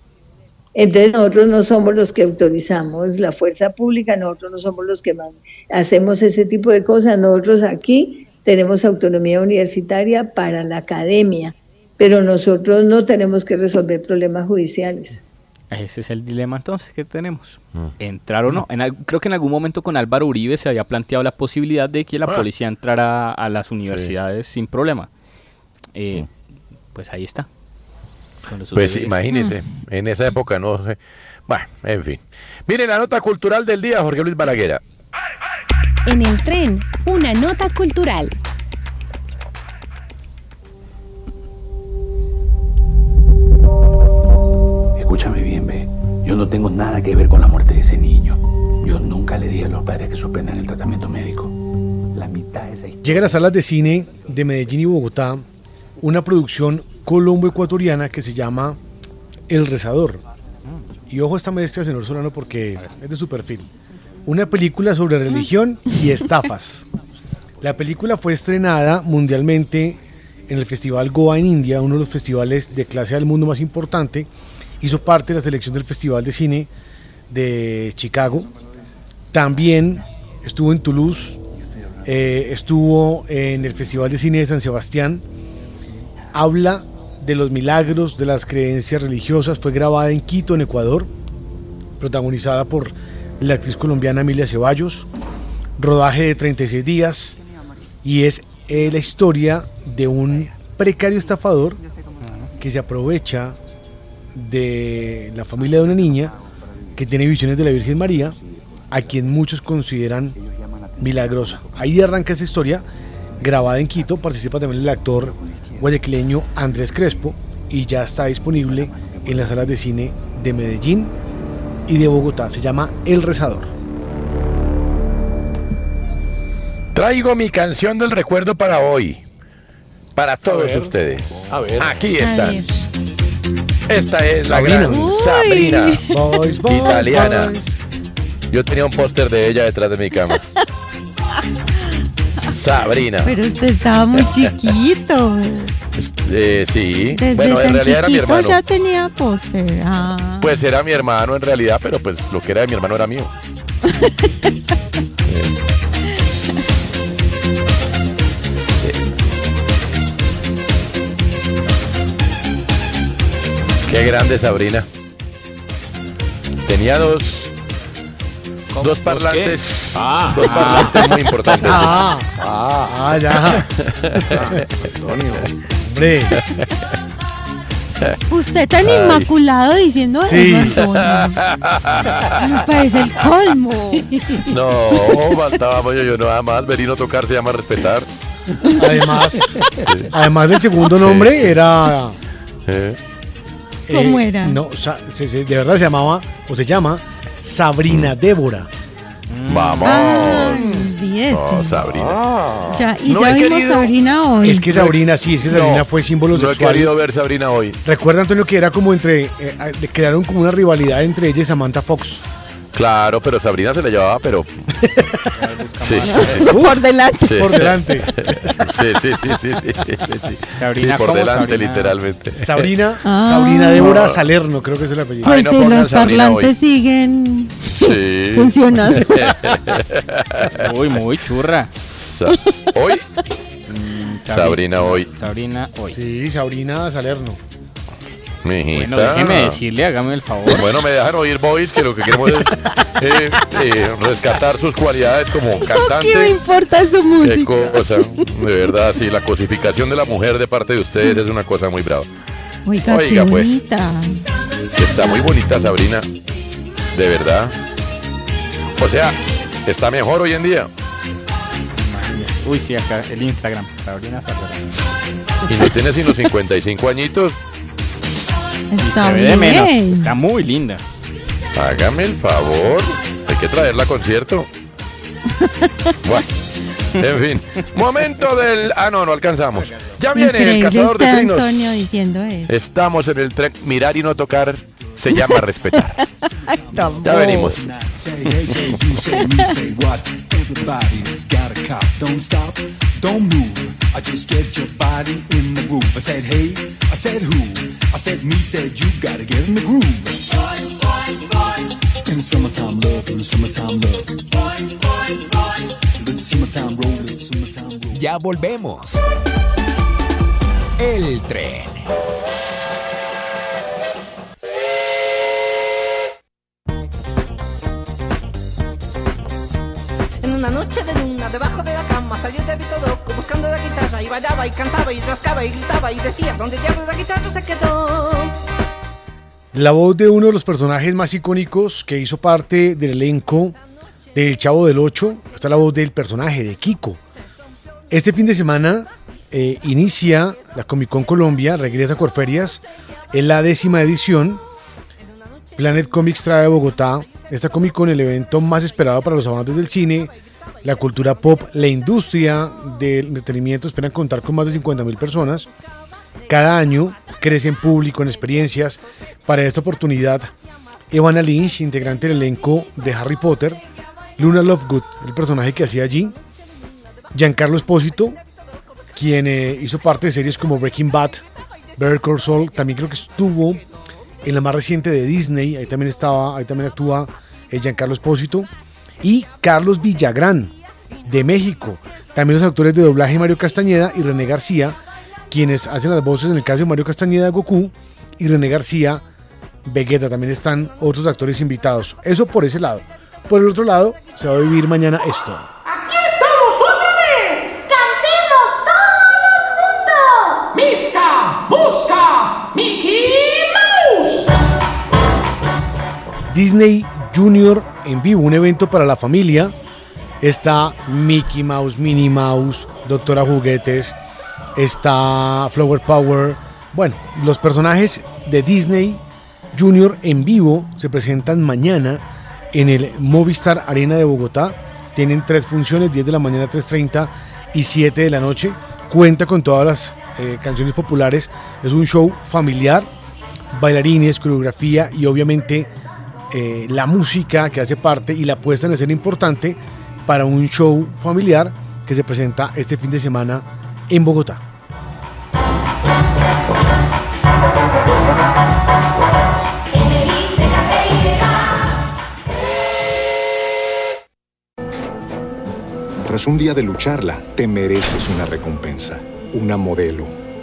Entonces nosotros no somos los que autorizamos la fuerza pública, nosotros no somos los que hacemos ese tipo de cosas, nosotros aquí tenemos autonomía universitaria para la academia, pero nosotros no tenemos que resolver problemas judiciales. Ese es el dilema entonces que tenemos. ¿Entrar o no? En creo que en algún momento con Álvaro Uribe se había planteado la posibilidad de que la Ah. policía entrara a las universidades sin problema. Eh, Pues ahí está. Pues sucedido. imagínese, en esa época no sé. Bueno, en fin. Mire la nota cultural del día, Jorge Luis Balaguera. En el tren, una nota cultural. Escúchame bien, ve. Yo no tengo nada que ver con la muerte de ese niño. Yo nunca le dije a los padres que suspendan el tratamiento médico. La mitad de esa historia. Llega a las salas de cine de Medellín y Bogotá una producción colombo-ecuatoriana que se llama El Rezador. Y ojo a esta mezcla, señor Solano, porque es de su perfil. Una película sobre religión y estafas. La película fue estrenada mundialmente en el Festival Goa en India, uno de los festivales de clase del mundo más importante. Hizo parte de la selección del Festival de Cine de Chicago. También estuvo en Toulouse, eh, estuvo en el Festival de Cine de San Sebastián. Habla de los milagros, de las creencias religiosas. Fue grabada en Quito, en Ecuador, protagonizada por la actriz colombiana Emilia Ceballos. Rodaje de 36 días y es eh, la historia de un precario estafador que se aprovecha de la familia de una niña que tiene visiones de la Virgen María, a quien muchos consideran milagrosa. Ahí arranca esa historia, grabada en Quito, participa también el actor guayaquileño Andrés Crespo y ya está disponible en las salas de cine de Medellín y de Bogotá. Se llama El Rezador. Traigo mi canción del recuerdo para hoy. Para todos ver. ustedes. A ver. Aquí están. Esta es la Sabrina. gran. Sabrina. Boys, boys, italiana. boys. Yo tenía un póster de ella detrás de mi cama. (laughs) Sabrina. Pero usted estaba muy (laughs) chiquito. Eh, sí. Desde bueno, en realidad era mi hermano. ya tenía póster. Ah. Pues era mi hermano en realidad, pero pues lo que era de mi hermano era mío. (laughs) Qué grande Sabrina. Tenía dos. Dos parlantes. Ah. dos parlantes muy importantes. Ah, ah, ya. (laughs) Hombre. (laughs) Usted tan Ay. inmaculado diciendo Sí. eso, Antonio. Me parece el colmo. (laughs) No, faltaba yo, yo nada más. Venir a tocar se llama respetar. Además, (laughs) además del segundo nombre Sí, sí. era. Eh, eh, ¿Cómo era? No, sa- se- se- de verdad se llamaba, o se llama, Sabrina Débora. Vamos. olvídese. No, Sabrina. Ya, y No ya vimos querido- Sabrina hoy. Es que Sabrina, sí, es que Sabrina fue símbolo No he sexual. querido ver Sabrina hoy. Recuerda, Antonio, que era como entre. eh, eh, crearon como una rivalidad entre ella y Samantha Fox. Claro, pero Sabrina se la llevaba, pero. (laughs) Sí. Por delante. Sí. Por delante. (laughs) Sí, sí, sí, sí, sí. Sabrina, Sí, por ¿cómo delante, Sabrina? literalmente. Sabrina, Ah. Sabrina Débora Salerno, creo que es el apellido. Pues Ay, no si los Sabrina parlantes hoy. siguen Sí. (laughs) funcionando. Uy, muy churra. Sa- Hoy, Sabrina hoy. Sabrina hoy. Sí, Sabrina Salerno. Mijita. Bueno, déjeme decirle, hágame el favor. Bueno, me dejan oír Boys, que lo que queremos es eh, eh, rescatar sus cualidades como ¿Qué me cantante. importa su música? cosa, de verdad, sí, la cosificación de la mujer de parte de ustedes es una cosa muy brava. Oiga, Oiga, qué pues. bonita. Está muy bonita Sabrina, de verdad. O sea, está mejor hoy en día. Uy, sí, acá el Instagram. Sabrina Sabrina. Y no tiene sino 55 añitos. Y Está se ve de menos. bien. Está muy linda. Hágame el favor. Hay que traerla a concierto. (laughs) Bueno, en fin. Momento del. Ah, no, no alcanzamos. Ya viene el cazador de trinos. Antonio, diciendo eso. Estamos en el tren. Mirar y no tocar se llama respetar. (laughs) Ya venimos. Say, hey, say, you say, me say what? Everybody's got a cop. Don't stop, don't move. I just get your body in the groove. I said, hey, I said who? I said me, said you gotta get in the groove. In the summertime love, in the summertime. Let the summertime roll, let the summertime roll. Ya volvemos. El tren. Una noche de luna, debajo de la cama, salió David loco buscando la guitarra y bailaba y cantaba y rascaba y gritaba y decía, ¿dónde diablos la guitarra se quedó? La voz de uno de los personajes más icónicos que hizo parte del elenco del Chavo del Ocho. Está la voz del personaje de Kiko. Este fin de semana eh, inicia la Comic Con Colombia, regresa a Corferias. Es la décima edición. Planet Comics trae a Bogotá esta Comic Con, el evento más esperado para los amantes del cine, la cultura pop, la industria del entretenimiento. Esperan contar con más de 50 mil personas. Cada año crece en público, en experiencias. Para esta oportunidad, Evanna Lynch, integrante del elenco de Harry Potter, Luna Lovegood, el personaje que hacía allí, Giancarlo Espósito, quien eh, hizo parte de series como Breaking Bad, Better Call Saul, también creo que estuvo en la más reciente de Disney, ahí también estaba, ahí también actúa eh, Giancarlo Espósito, y Carlos Villagrán, de México. También los actores de doblaje Mario Castañeda y René García, quienes hacen las voces en el caso de Mario Castañeda Goku y René García Vegeta. También están otros actores invitados. Eso por ese lado. Por el otro lado, se va a vivir mañana esto. Disney Junior en vivo, un evento para la familia. Está Mickey Mouse, Minnie Mouse, Doctora Juguetes, está Flower Power. Bueno, los personajes de Disney Junior en vivo se presentan mañana en el Movistar Arena de Bogotá. Tienen tres funciones, 10 de la mañana, 3.30 y 7 de la noche. Cuenta con todas las eh, canciones populares. Es un show familiar, bailarines, coreografía y obviamente eh, la música que hace parte y la puesta en escena importante para un show familiar que se presenta este fin de semana en Bogotá. Tras un día de lucharla, te mereces una recompensa, una modelo,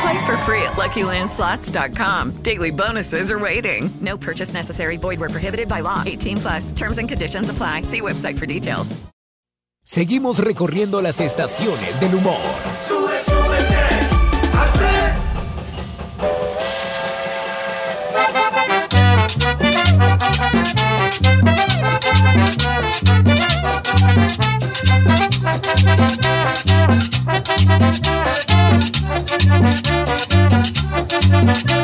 Play for free at LuckyLandSlots.com. Daily bonuses are waiting. No purchase necessary. Void where prohibited by law. 18 plus. Terms and conditions apply. See website for details. Seguimos recorriendo las estaciones del humor. Sube, súbete al tren.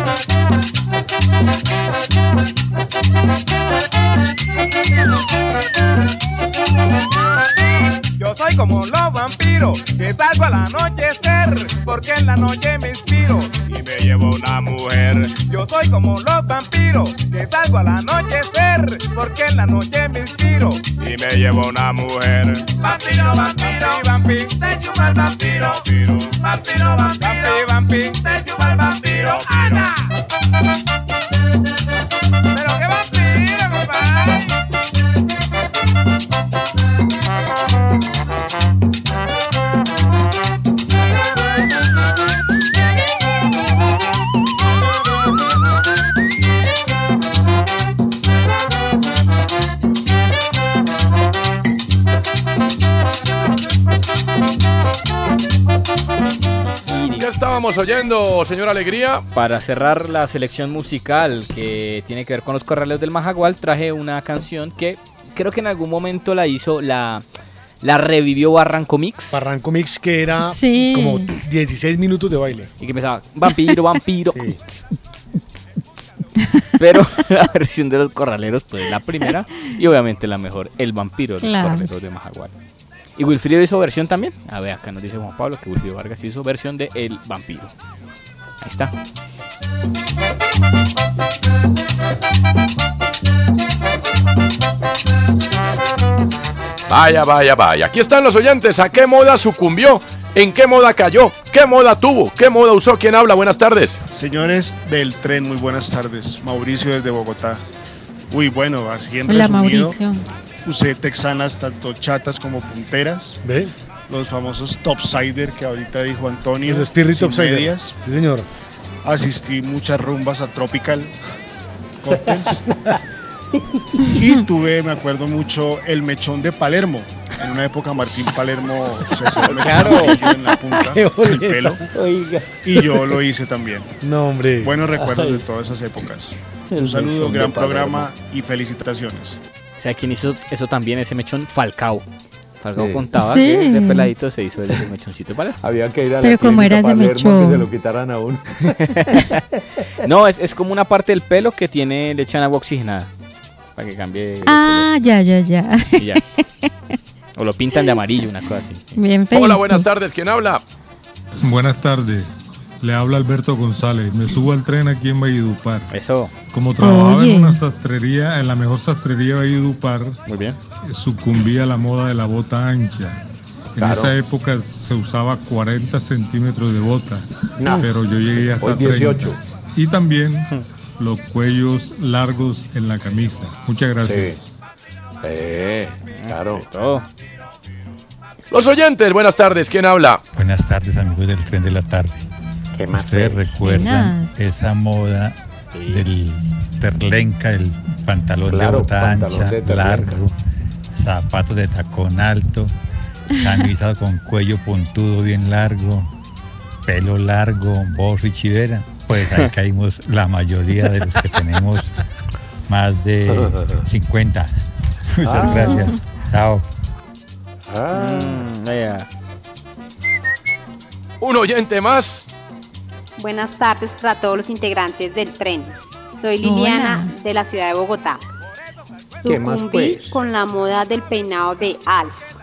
Yo soy como los vampiros que salgo al anochecer, porque en la noche me inspiro y me llevo una mujer. Yo soy como los vampiros que salgo al anochecer, porque en la noche me inspiro y me llevo una mujer. Vampiro, vampiro, vampiro, te chupa el vampiro. Vampiro, vampiro, vampiro, te chupa el vampiro. ¡Ana! ¿Qué estábamos oyendo, señor Alegría? Para cerrar la selección musical que tiene que ver con los corrales del Majagual, traje una canción que creo que en algún momento la hizo, la, la revivió Barranco Mix. Barranco Mix que era Sí. como 16 minutos de baile. Y que empezaba, vampiro, vampiro. (laughs) Pero la versión de los corraleros, pues la primera. Y obviamente la mejor, el vampiro de los Claro. corraleros de Majagual. Y Wilfrido hizo versión también. A ver, acá nos dice Juan Pablo que Wilfrido Vargas hizo versión de El Vampiro. Ahí está. Vaya, vaya, vaya. Aquí están los oyentes. ¿A qué moda sucumbió? ¿En qué moda cayó? ¿Qué moda tuvo? ¿Qué moda usó? ¿Quién habla? Buenas tardes. Señores del tren, muy buenas tardes. Mauricio desde Bogotá. Uy, bueno, así en Hola, resumido, Mauricio. Usé texanas tanto chatas como punteras. ¿Ve? Los famosos topsider que ahorita dijo Antonio. Los Spirit Topsider. medias. Sí, señor. Asistí muchas rumbas a Tropical (laughs) Cocktails. y tuve, me acuerdo mucho, el mechón de Palermo. En una época Martín Palermo se hacía el Claro. en la punta (laughs) boleta. pelo. Oiga. Y yo lo hice también. No, hombre. Buenos recuerdos de todas esas épocas. El Un saludo, gran programa y felicitaciones. O sea, quien hizo eso también, ese mechón Falcao. Falcao Sí. contaba Sí. que de peladito se hizo el ese mechoncito para Había que ir a la Pero ¿cómo clínica era ese Palermo que mechón? se lo quitaran a uno. (laughs) No, es, es como una parte del pelo que tiene, le echan agua oxigenada. Para que cambie. de Ah, ya, ya, ya. y ya. O lo pintan de amarillo, una cosa así. Bien. Hola, buenas tardes. ¿Quién habla? Buenas tardes. Le habla Alberto González. Me subo al tren aquí en Valledupar. Eso. Como trabajaba Oye. en una sastrería, en la mejor sastrería de Valledupar, Muy bien. sucumbí a la moda de la bota ancha. En esa época se usaba 40 centímetros de bota, No. pero yo llegué hasta Hoy 18. 30. Y también los cuellos largos en la camisa. Muchas gracias. Sí. Eh, claro. Todo. Los oyentes, buenas tardes. ¿Quién habla? Buenas tardes, amigos del tren de la tarde. ¿Qué más? ¿Ustedes recuerdan esa moda del perlenca, el pantalón Claro, de bota ancha, de largo, zapatos de tacón alto, camisa con cuello puntudo bien largo, pelo largo, borro y chivera? Pues ahí (laughs) caímos la mayoría de los que tenemos más de (laughs) 50. Muchas Ah. gracias. Chao. Ah, Mm, vaya. Un oyente más. Buenas tardes para todos los integrantes del tren. Soy Liliana Hola. de la ciudad de Bogotá. ¿Qué más, Sucumbí pues? con la moda del peinado de Alf.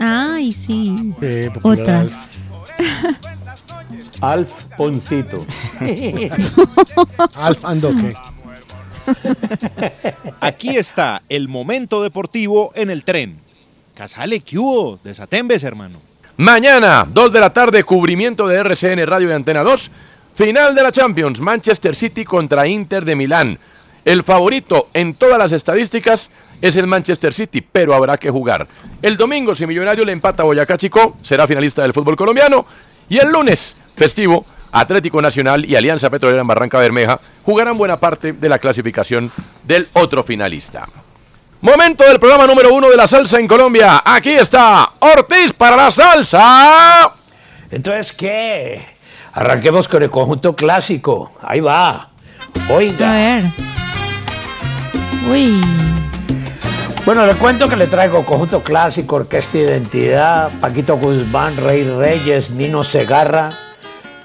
Ay, sí. Eh, Otra. Alf. (laughs) Alf Poncito. (laughs) Alf Andoque. (laughs) Aquí está el momento deportivo en el tren. Casale, ¿qué hubo? Desatembes, hermano. Mañana, 2 de la tarde, cubrimiento de RCN Radio y Antena 2. Final de la Champions, Manchester City contra Inter de Milán. El favorito en todas las estadísticas es el Manchester City, pero habrá que jugar. El domingo, si Millonario le empata a Boyacá Chico, será finalista del fútbol colombiano. Y el lunes, festivo, Atlético Nacional y Alianza Petrolera en Barranca Bermeja jugarán buena parte de la clasificación del otro finalista. Momento del programa número uno de la salsa en Colombia. Aquí está Ortiz para la salsa. Entonces, ¿qué? Arranquemos con el conjunto clásico. Ahí va. Oiga. A ver. Uy. Bueno, le cuento que le traigo conjunto clásico, orquesta identidad, Paquito Guzmán, Rey Reyes, Nino Segarra.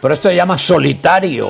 Pero esto se llama solitario.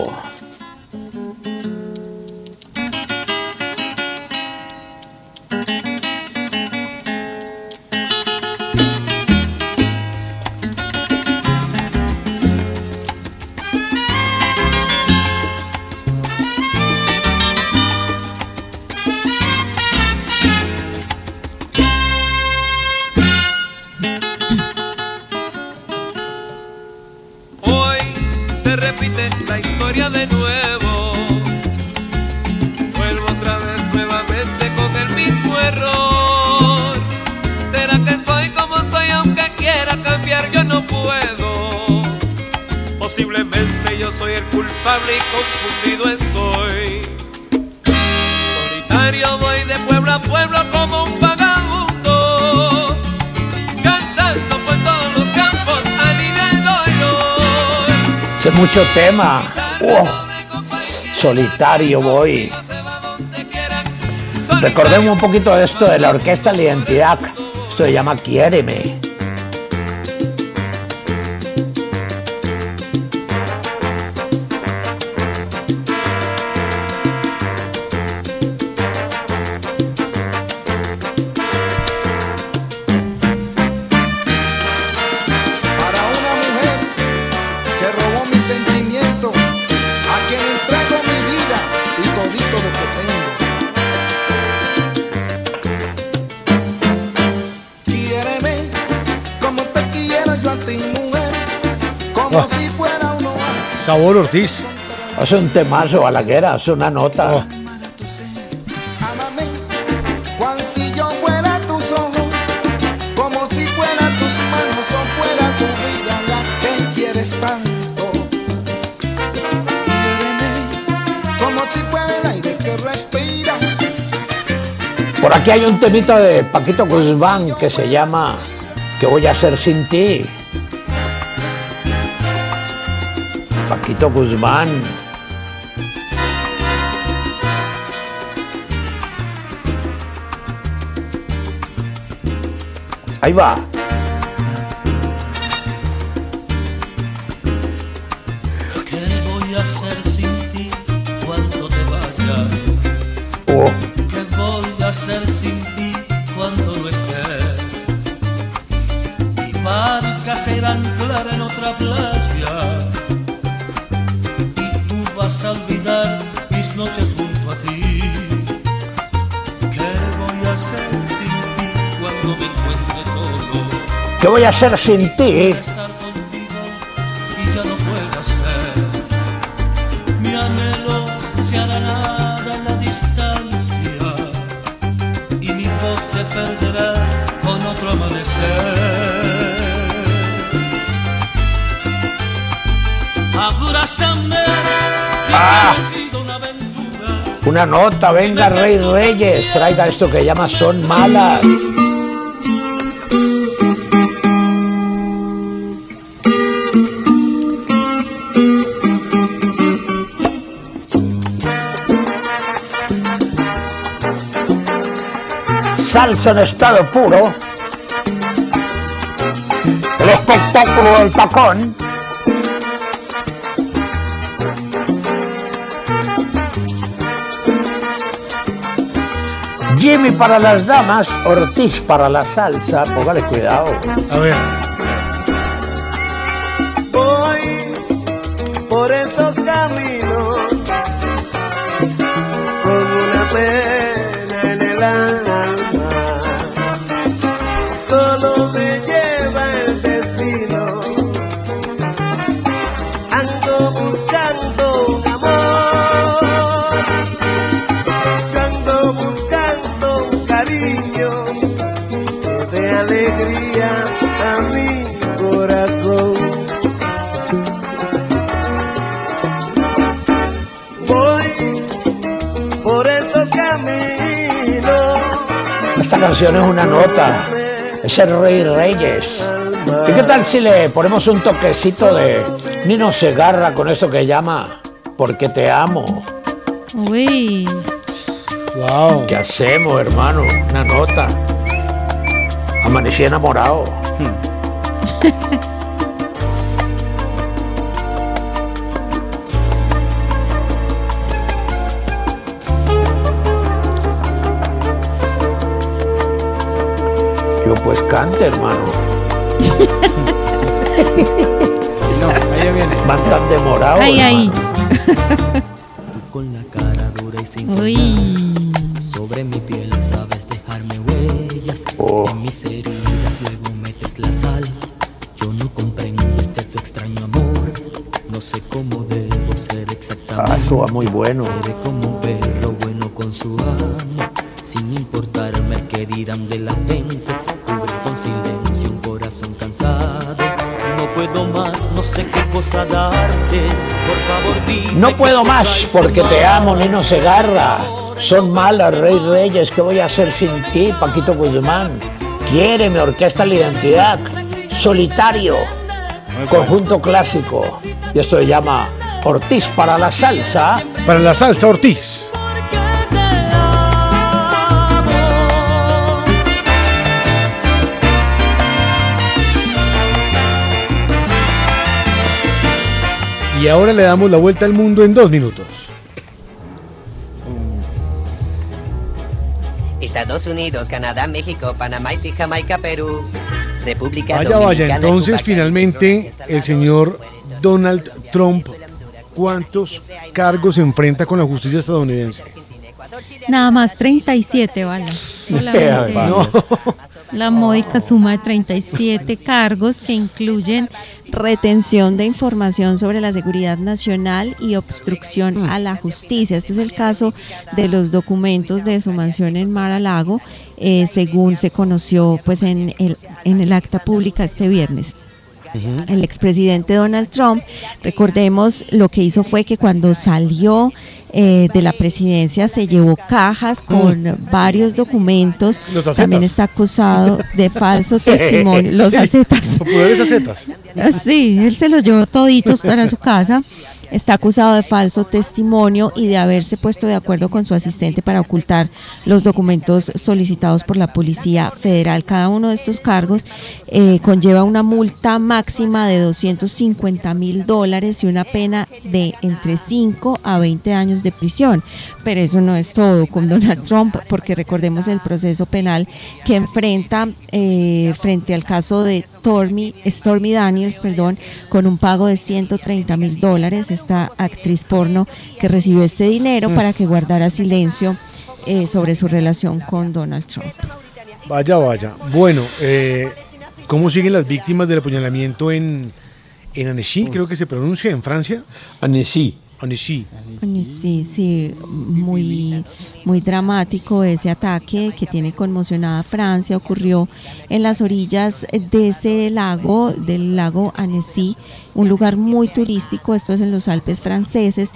Tema. Solitario voy. Recordemos un poquito de esto de la orquesta La Identidad. Esto se llama Quiéreme. Sabor Ortiz. Es un temazo, Balaguer, es una nota. Ámame, cual si yo fuera tus ojos, como si fuera tus manos o fuera tu vida la que quieres tanto. Quiéreme como si fuera el aire que respira. Por aquí hay un temito de Paquito Guzmán que se llama ¿Qué voy a hacer sin ti? Paquito Guzmán. Ahí va. Perderá con otro amanecer. Abrázame, que Ah. Una nota, venga Rey Reyes, traiga esto que llama Son Malas. en estado puro, el espectáculo del tacón, Jimmy para las damas, Ortiz para la salsa, póngale cuidado. A ver. Canción es una nota. Es el Rey Reyes. ¿Y qué tal si le ponemos un toquecito de Nino Segarra con esto que llama Porque te amo? Uy. Wow. ¿Qué hacemos, hermano? Una nota. Amanecí enamorado. (laughs) Yo pues cante, hermano. (laughs) No, ahí viene. Van tan demorados. Ay, ay. Con la cara dura y sin Uy. Sobre mi piel sabes dejarme huellas. Oh. En mis heridas luego metes la sal. Yo no comprendo este tu extraño amor. No sé cómo debo ser exactamente. Ah, eso va muy bueno. Seré como un perro bueno con su amo. Sin importarme qué dirán de la gente. Puedo más, no sé qué cosa darte. Por favor, dime. No puedo más porque te amo, Nino Segarra. Son malas, Rey Reyes. ¿Qué voy a hacer sin ti, Paquito Guzmán? Quiéreme, Orquesta La Identidad. Solitario. Conjunto clásico. Y esto se llama Ortiz para la salsa. Para la salsa Ortiz. Y ahora le damos la vuelta al mundo en dos minutos. Estados Unidos, Canadá, México, Panamá, Haití, Jamaica, Perú, República Vaya, vaya, Dominicana, entonces Cuba, finalmente el señor Donald Trump, ¿cuántos cargos se enfrenta con la justicia estadounidense? Nada más 37, ¿vale? Solamente (laughs) No. La módica suma de 37 cargos que incluyen retención de información sobre la seguridad nacional y obstrucción a la justicia. Este es el caso de los documentos de su mansión en Mar-a-Lago, eh, según se conoció pues en el, en el acta pública este viernes. El expresidente Donald Trump, recordemos, lo que hizo fue que cuando salió eh, de la presidencia se llevó cajas con varios documentos. Los acetas. También está acusado de falso (laughs) testimonio. Los Sí, acetas. Populares acetas. Sí, él se los llevó toditos para su casa. Está acusado de falso testimonio y de haberse puesto de acuerdo con su asistente para ocultar los documentos solicitados por la Policía Federal. Cada uno de estos cargos eh, conlleva una multa máxima de 250 mil dólares y una pena de entre 5 a 20 años de prisión. Pero eso no es todo con Donald Trump, porque recordemos el proceso penal que enfrenta eh, frente al caso de Stormy, Stormy Daniels, perdón, con un pago de 130 mil dólares. Esta actriz porno que recibió este dinero Mm. para que guardara silencio eh, sobre su relación con Donald Trump. Vaya, vaya. Bueno, eh, ¿cómo siguen las víctimas del apuñalamiento en, en Annecy? Creo que se pronuncia en Francia. Annecy. Coño, Sí, sí, muy, muy dramático ese ataque que tiene conmocionada Francia. Ocurrió en las orillas de ese lago, del lago Annecy, un lugar muy turístico, esto es en los Alpes franceses.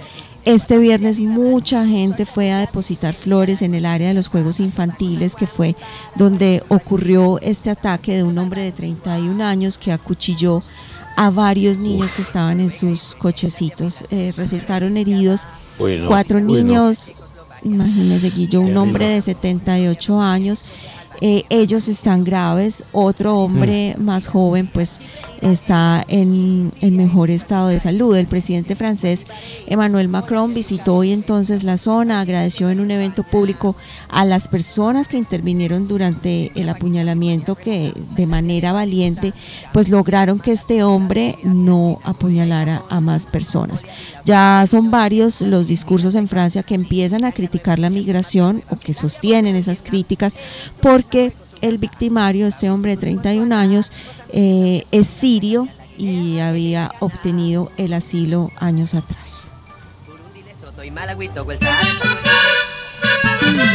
Este viernes mucha gente fue a depositar flores en el área de los juegos infantiles, que fue donde ocurrió este ataque de un hombre de 31 años que acuchilló a varios niños que estaban en sus cochecitos. Eh, resultaron heridos Uy, no, cuatro uy, no. niños, imagínese Guillo, un hombre de 78 años eh, ellos están graves, otro hombre más joven pues está en, en mejor estado de salud. El presidente francés Emmanuel Macron visitó hoy entonces la zona, agradeció en un evento público a las personas que intervinieron durante el apuñalamiento que de manera valiente pues lograron que este hombre no apuñalara a más personas. Ya son varios los discursos en Francia que empiezan a criticar la migración o que sostienen esas críticas porque el victimario, este hombre de 31 años, eh, es sirio y había obtenido el asilo años atrás.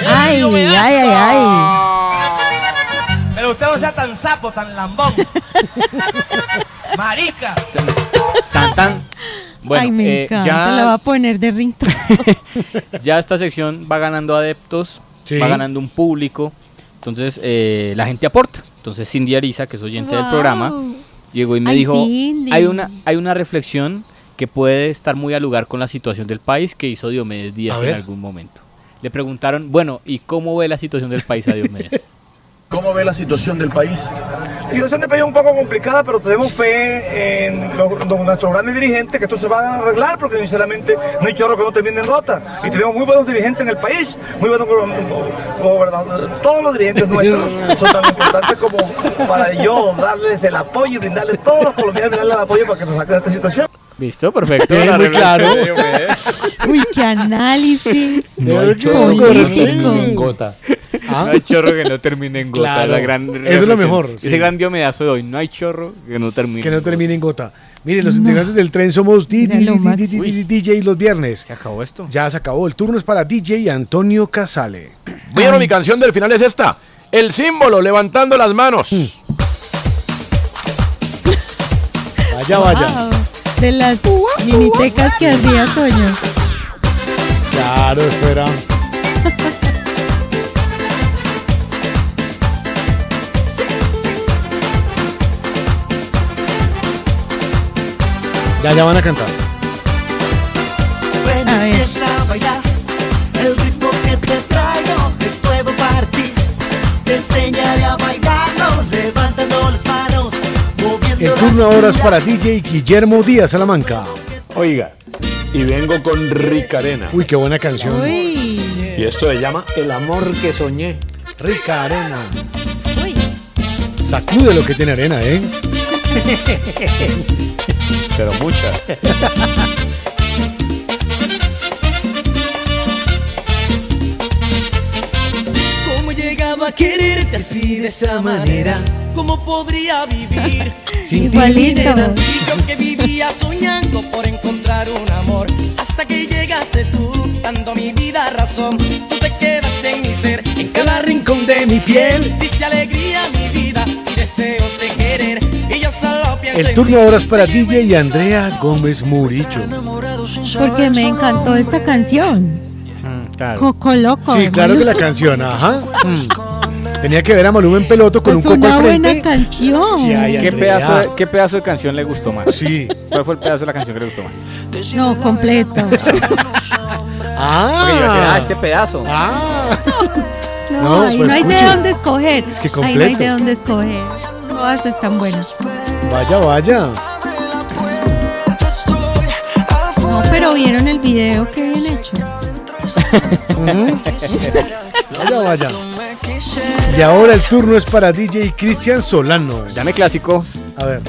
Ay, ay, ay, ay. Pero usted no sea tan sapo, tan lambón. (laughs) Marica. Tan, tan. Bueno, Ay, me eh, encanta, ya, la va a poner de ringtone. (laughs) ya esta sección va ganando adeptos, Sí. va ganando un público. Entonces eh, la gente aporta. Entonces Cindy Ariza, que es oyente del programa, llegó y me Ay, dijo, Cindy. hay una, hay una reflexión que puede estar muy al lugar con la situación del país que hizo Diomedes Díaz A en ver. algún momento. Le preguntaron, bueno, ¿y cómo ve la situación del país a Diomedes? (laughs) ¿Cómo ve la situación del país? La situación del país es un poco complicada, pero tenemos fe en lo- lo- nuestros grandes dirigentes que esto se va a arreglar, porque sinceramente no hay chorro que no termine en rota. Y tenemos muy buenos dirigentes en el país, muy buenos go- go- gobernadores. Todos los dirigentes nuestros son tan importantes como para yo darles el apoyo y brindarles todos los colombianos brindarles el apoyo para que nos saquen de esta situación. Listo, perfecto. Sí, muy claro. Uy, qué análisis. No hay chorro que no Ah. No hay chorro que no termine en gota. Claro. la gran Eso es lo mejor, sí. Ese gran diomedazo de hoy. No hay chorro que no termine. Que no en gota. termine en gota. Miren, los integrantes del tren somos DJ los viernes. ¿Se acabó esto? Ya se acabó. El turno es para DJ Antonio Casale. Bueno, mi canción del final es esta. El símbolo, levantando las manos. Vaya, vaya. Wow, De las minitecas que hacía Toño. Claro, eso era. (laughs) Ya, ya van a cantar. Ven, A ver. empieza a bailar el ritmo que te traigo es nuevo para ti. Te enseñaré a bailarlo, levantando las manos, moviendo El turno ahora es para DJ Guillermo Díaz Salamanca. Oiga, y vengo con Rica Arena. Uy, qué buena canción. Uy, Y esto se llama El amor que soñé. Rica arena. uy. Sacude lo que tiene arena, ¿eh? (laughs) Pero mucha. ¿Cómo he llegado a quererte así de esa manera? ¿Cómo podría vivir (laughs) Sin ti? Y yo que vivía soñando por encontrar un amor Hasta que llegaste tú, dando mi vida razón Tú te quedaste en mi ser, en cada rincón de mi piel Diste alegría a mi vida y deseos de querer El turno ahora es para DJ Andrea Gómez Murillo. Porque me encantó esta canción. Claro. Coco Loco. Sí, claro que la canción, ajá. Mm. Tenía que ver a Maluma en peloto con un Es coco una al buena frente. canción. Sí, ay, ¿Qué pedazo, de, ¿Qué pedazo de canción le gustó más? Sí. ¿Cuál fue el pedazo de la canción que le gustó más? No, completo. Porque (laughs) yo iba a decir, ah, Ah, este pedazo. ah. No, No, ahí pues, no hay de dónde escoger. Es que Ahí no hay de dónde escoger. Todas están buenas. Vaya, vaya. No, pero vieron el video que bien hecho. (laughs) Vaya, vaya. Y ahora el turno es para DJ Cristian Solano. Llame clásicos. A ver,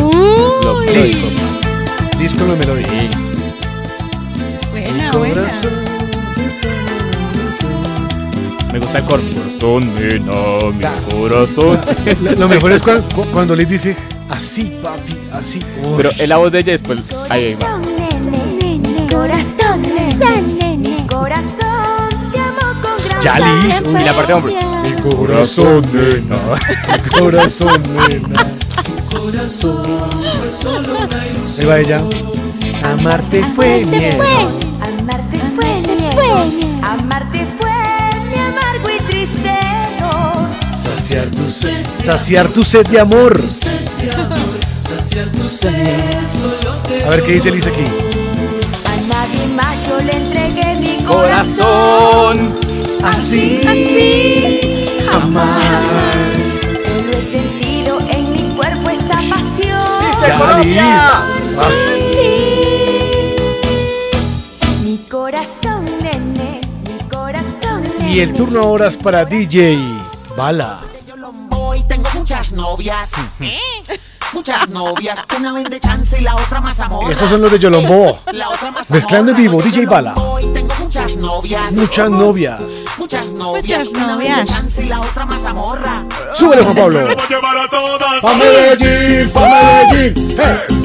Uy, disco. Disco no me lo dije. buena, buena. Me gusta el coro. Corazón, nena, mi corazón. (laughs) Lo, lo mejor es cuando, cu- cuando les dice así, papi, así. Uy. Pero es la voz de ella después. Ahí, ahí va. Corazón, nene, mi corazón te amo con gran Ya, Liz. Y la parte de hombre. Mi corazón, nena. Mi corazón, nena. Ahí va ella. Amarte fue miedo. Saciar tu sed. Saciar tu sed de amor. Saciar tu sed, solo te A ver qué dice Liz aquí. A nadie más yo le entregué mi Corazón. Así, así, más. Solo he sentido en mi cuerpo esta pasión. ¡Dice Colombia! Mi corazón, nene, mi corazón. Y el turno ahora es para DJ Bala. Hoy (laughs) tengo muchas novias. Muchas novias, una vende chance y la otra más amor. Estos son los de Yolombo. La otra más Mezclando en vivo, DJ Bala. Hoy tengo muchas novias. Muchas novias. Muchas novias, Muchas una vende novias. chance y la otra más amorra. Súbele, Juan Pablo. Pa' Medellín, pa' Medellín. ¡Hey!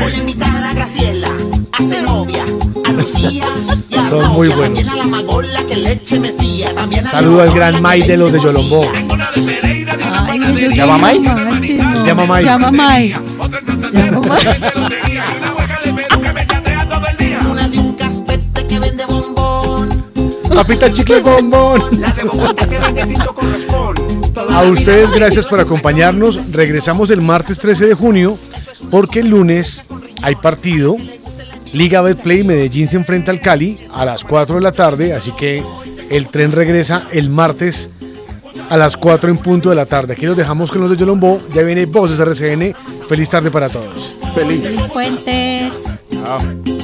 Voy a invitar a Graciela, a Zenobia, a Lucía y a Son muy Claudia, buenos. También a la Magola que leche me fía. También a Saludo al gran Mai de los de ellos ¿Llama. Él llama Mike. Llama Mike. Llama. Papita chicle bombón. La de Bogotá que vende tinto con raspón. A ustedes gracias por acompañarnos. Regresamos el martes 13 de junio porque el lunes hay partido. Liga Betplay Medellín se enfrenta al Cali a las 4 de la tarde, así que el tren regresa el martes a las 4 en punto de la tarde. Aquí los dejamos con los de Yolombo. Ya viene Voces RCN. Feliz tarde para todos. Feliz. Puente. Una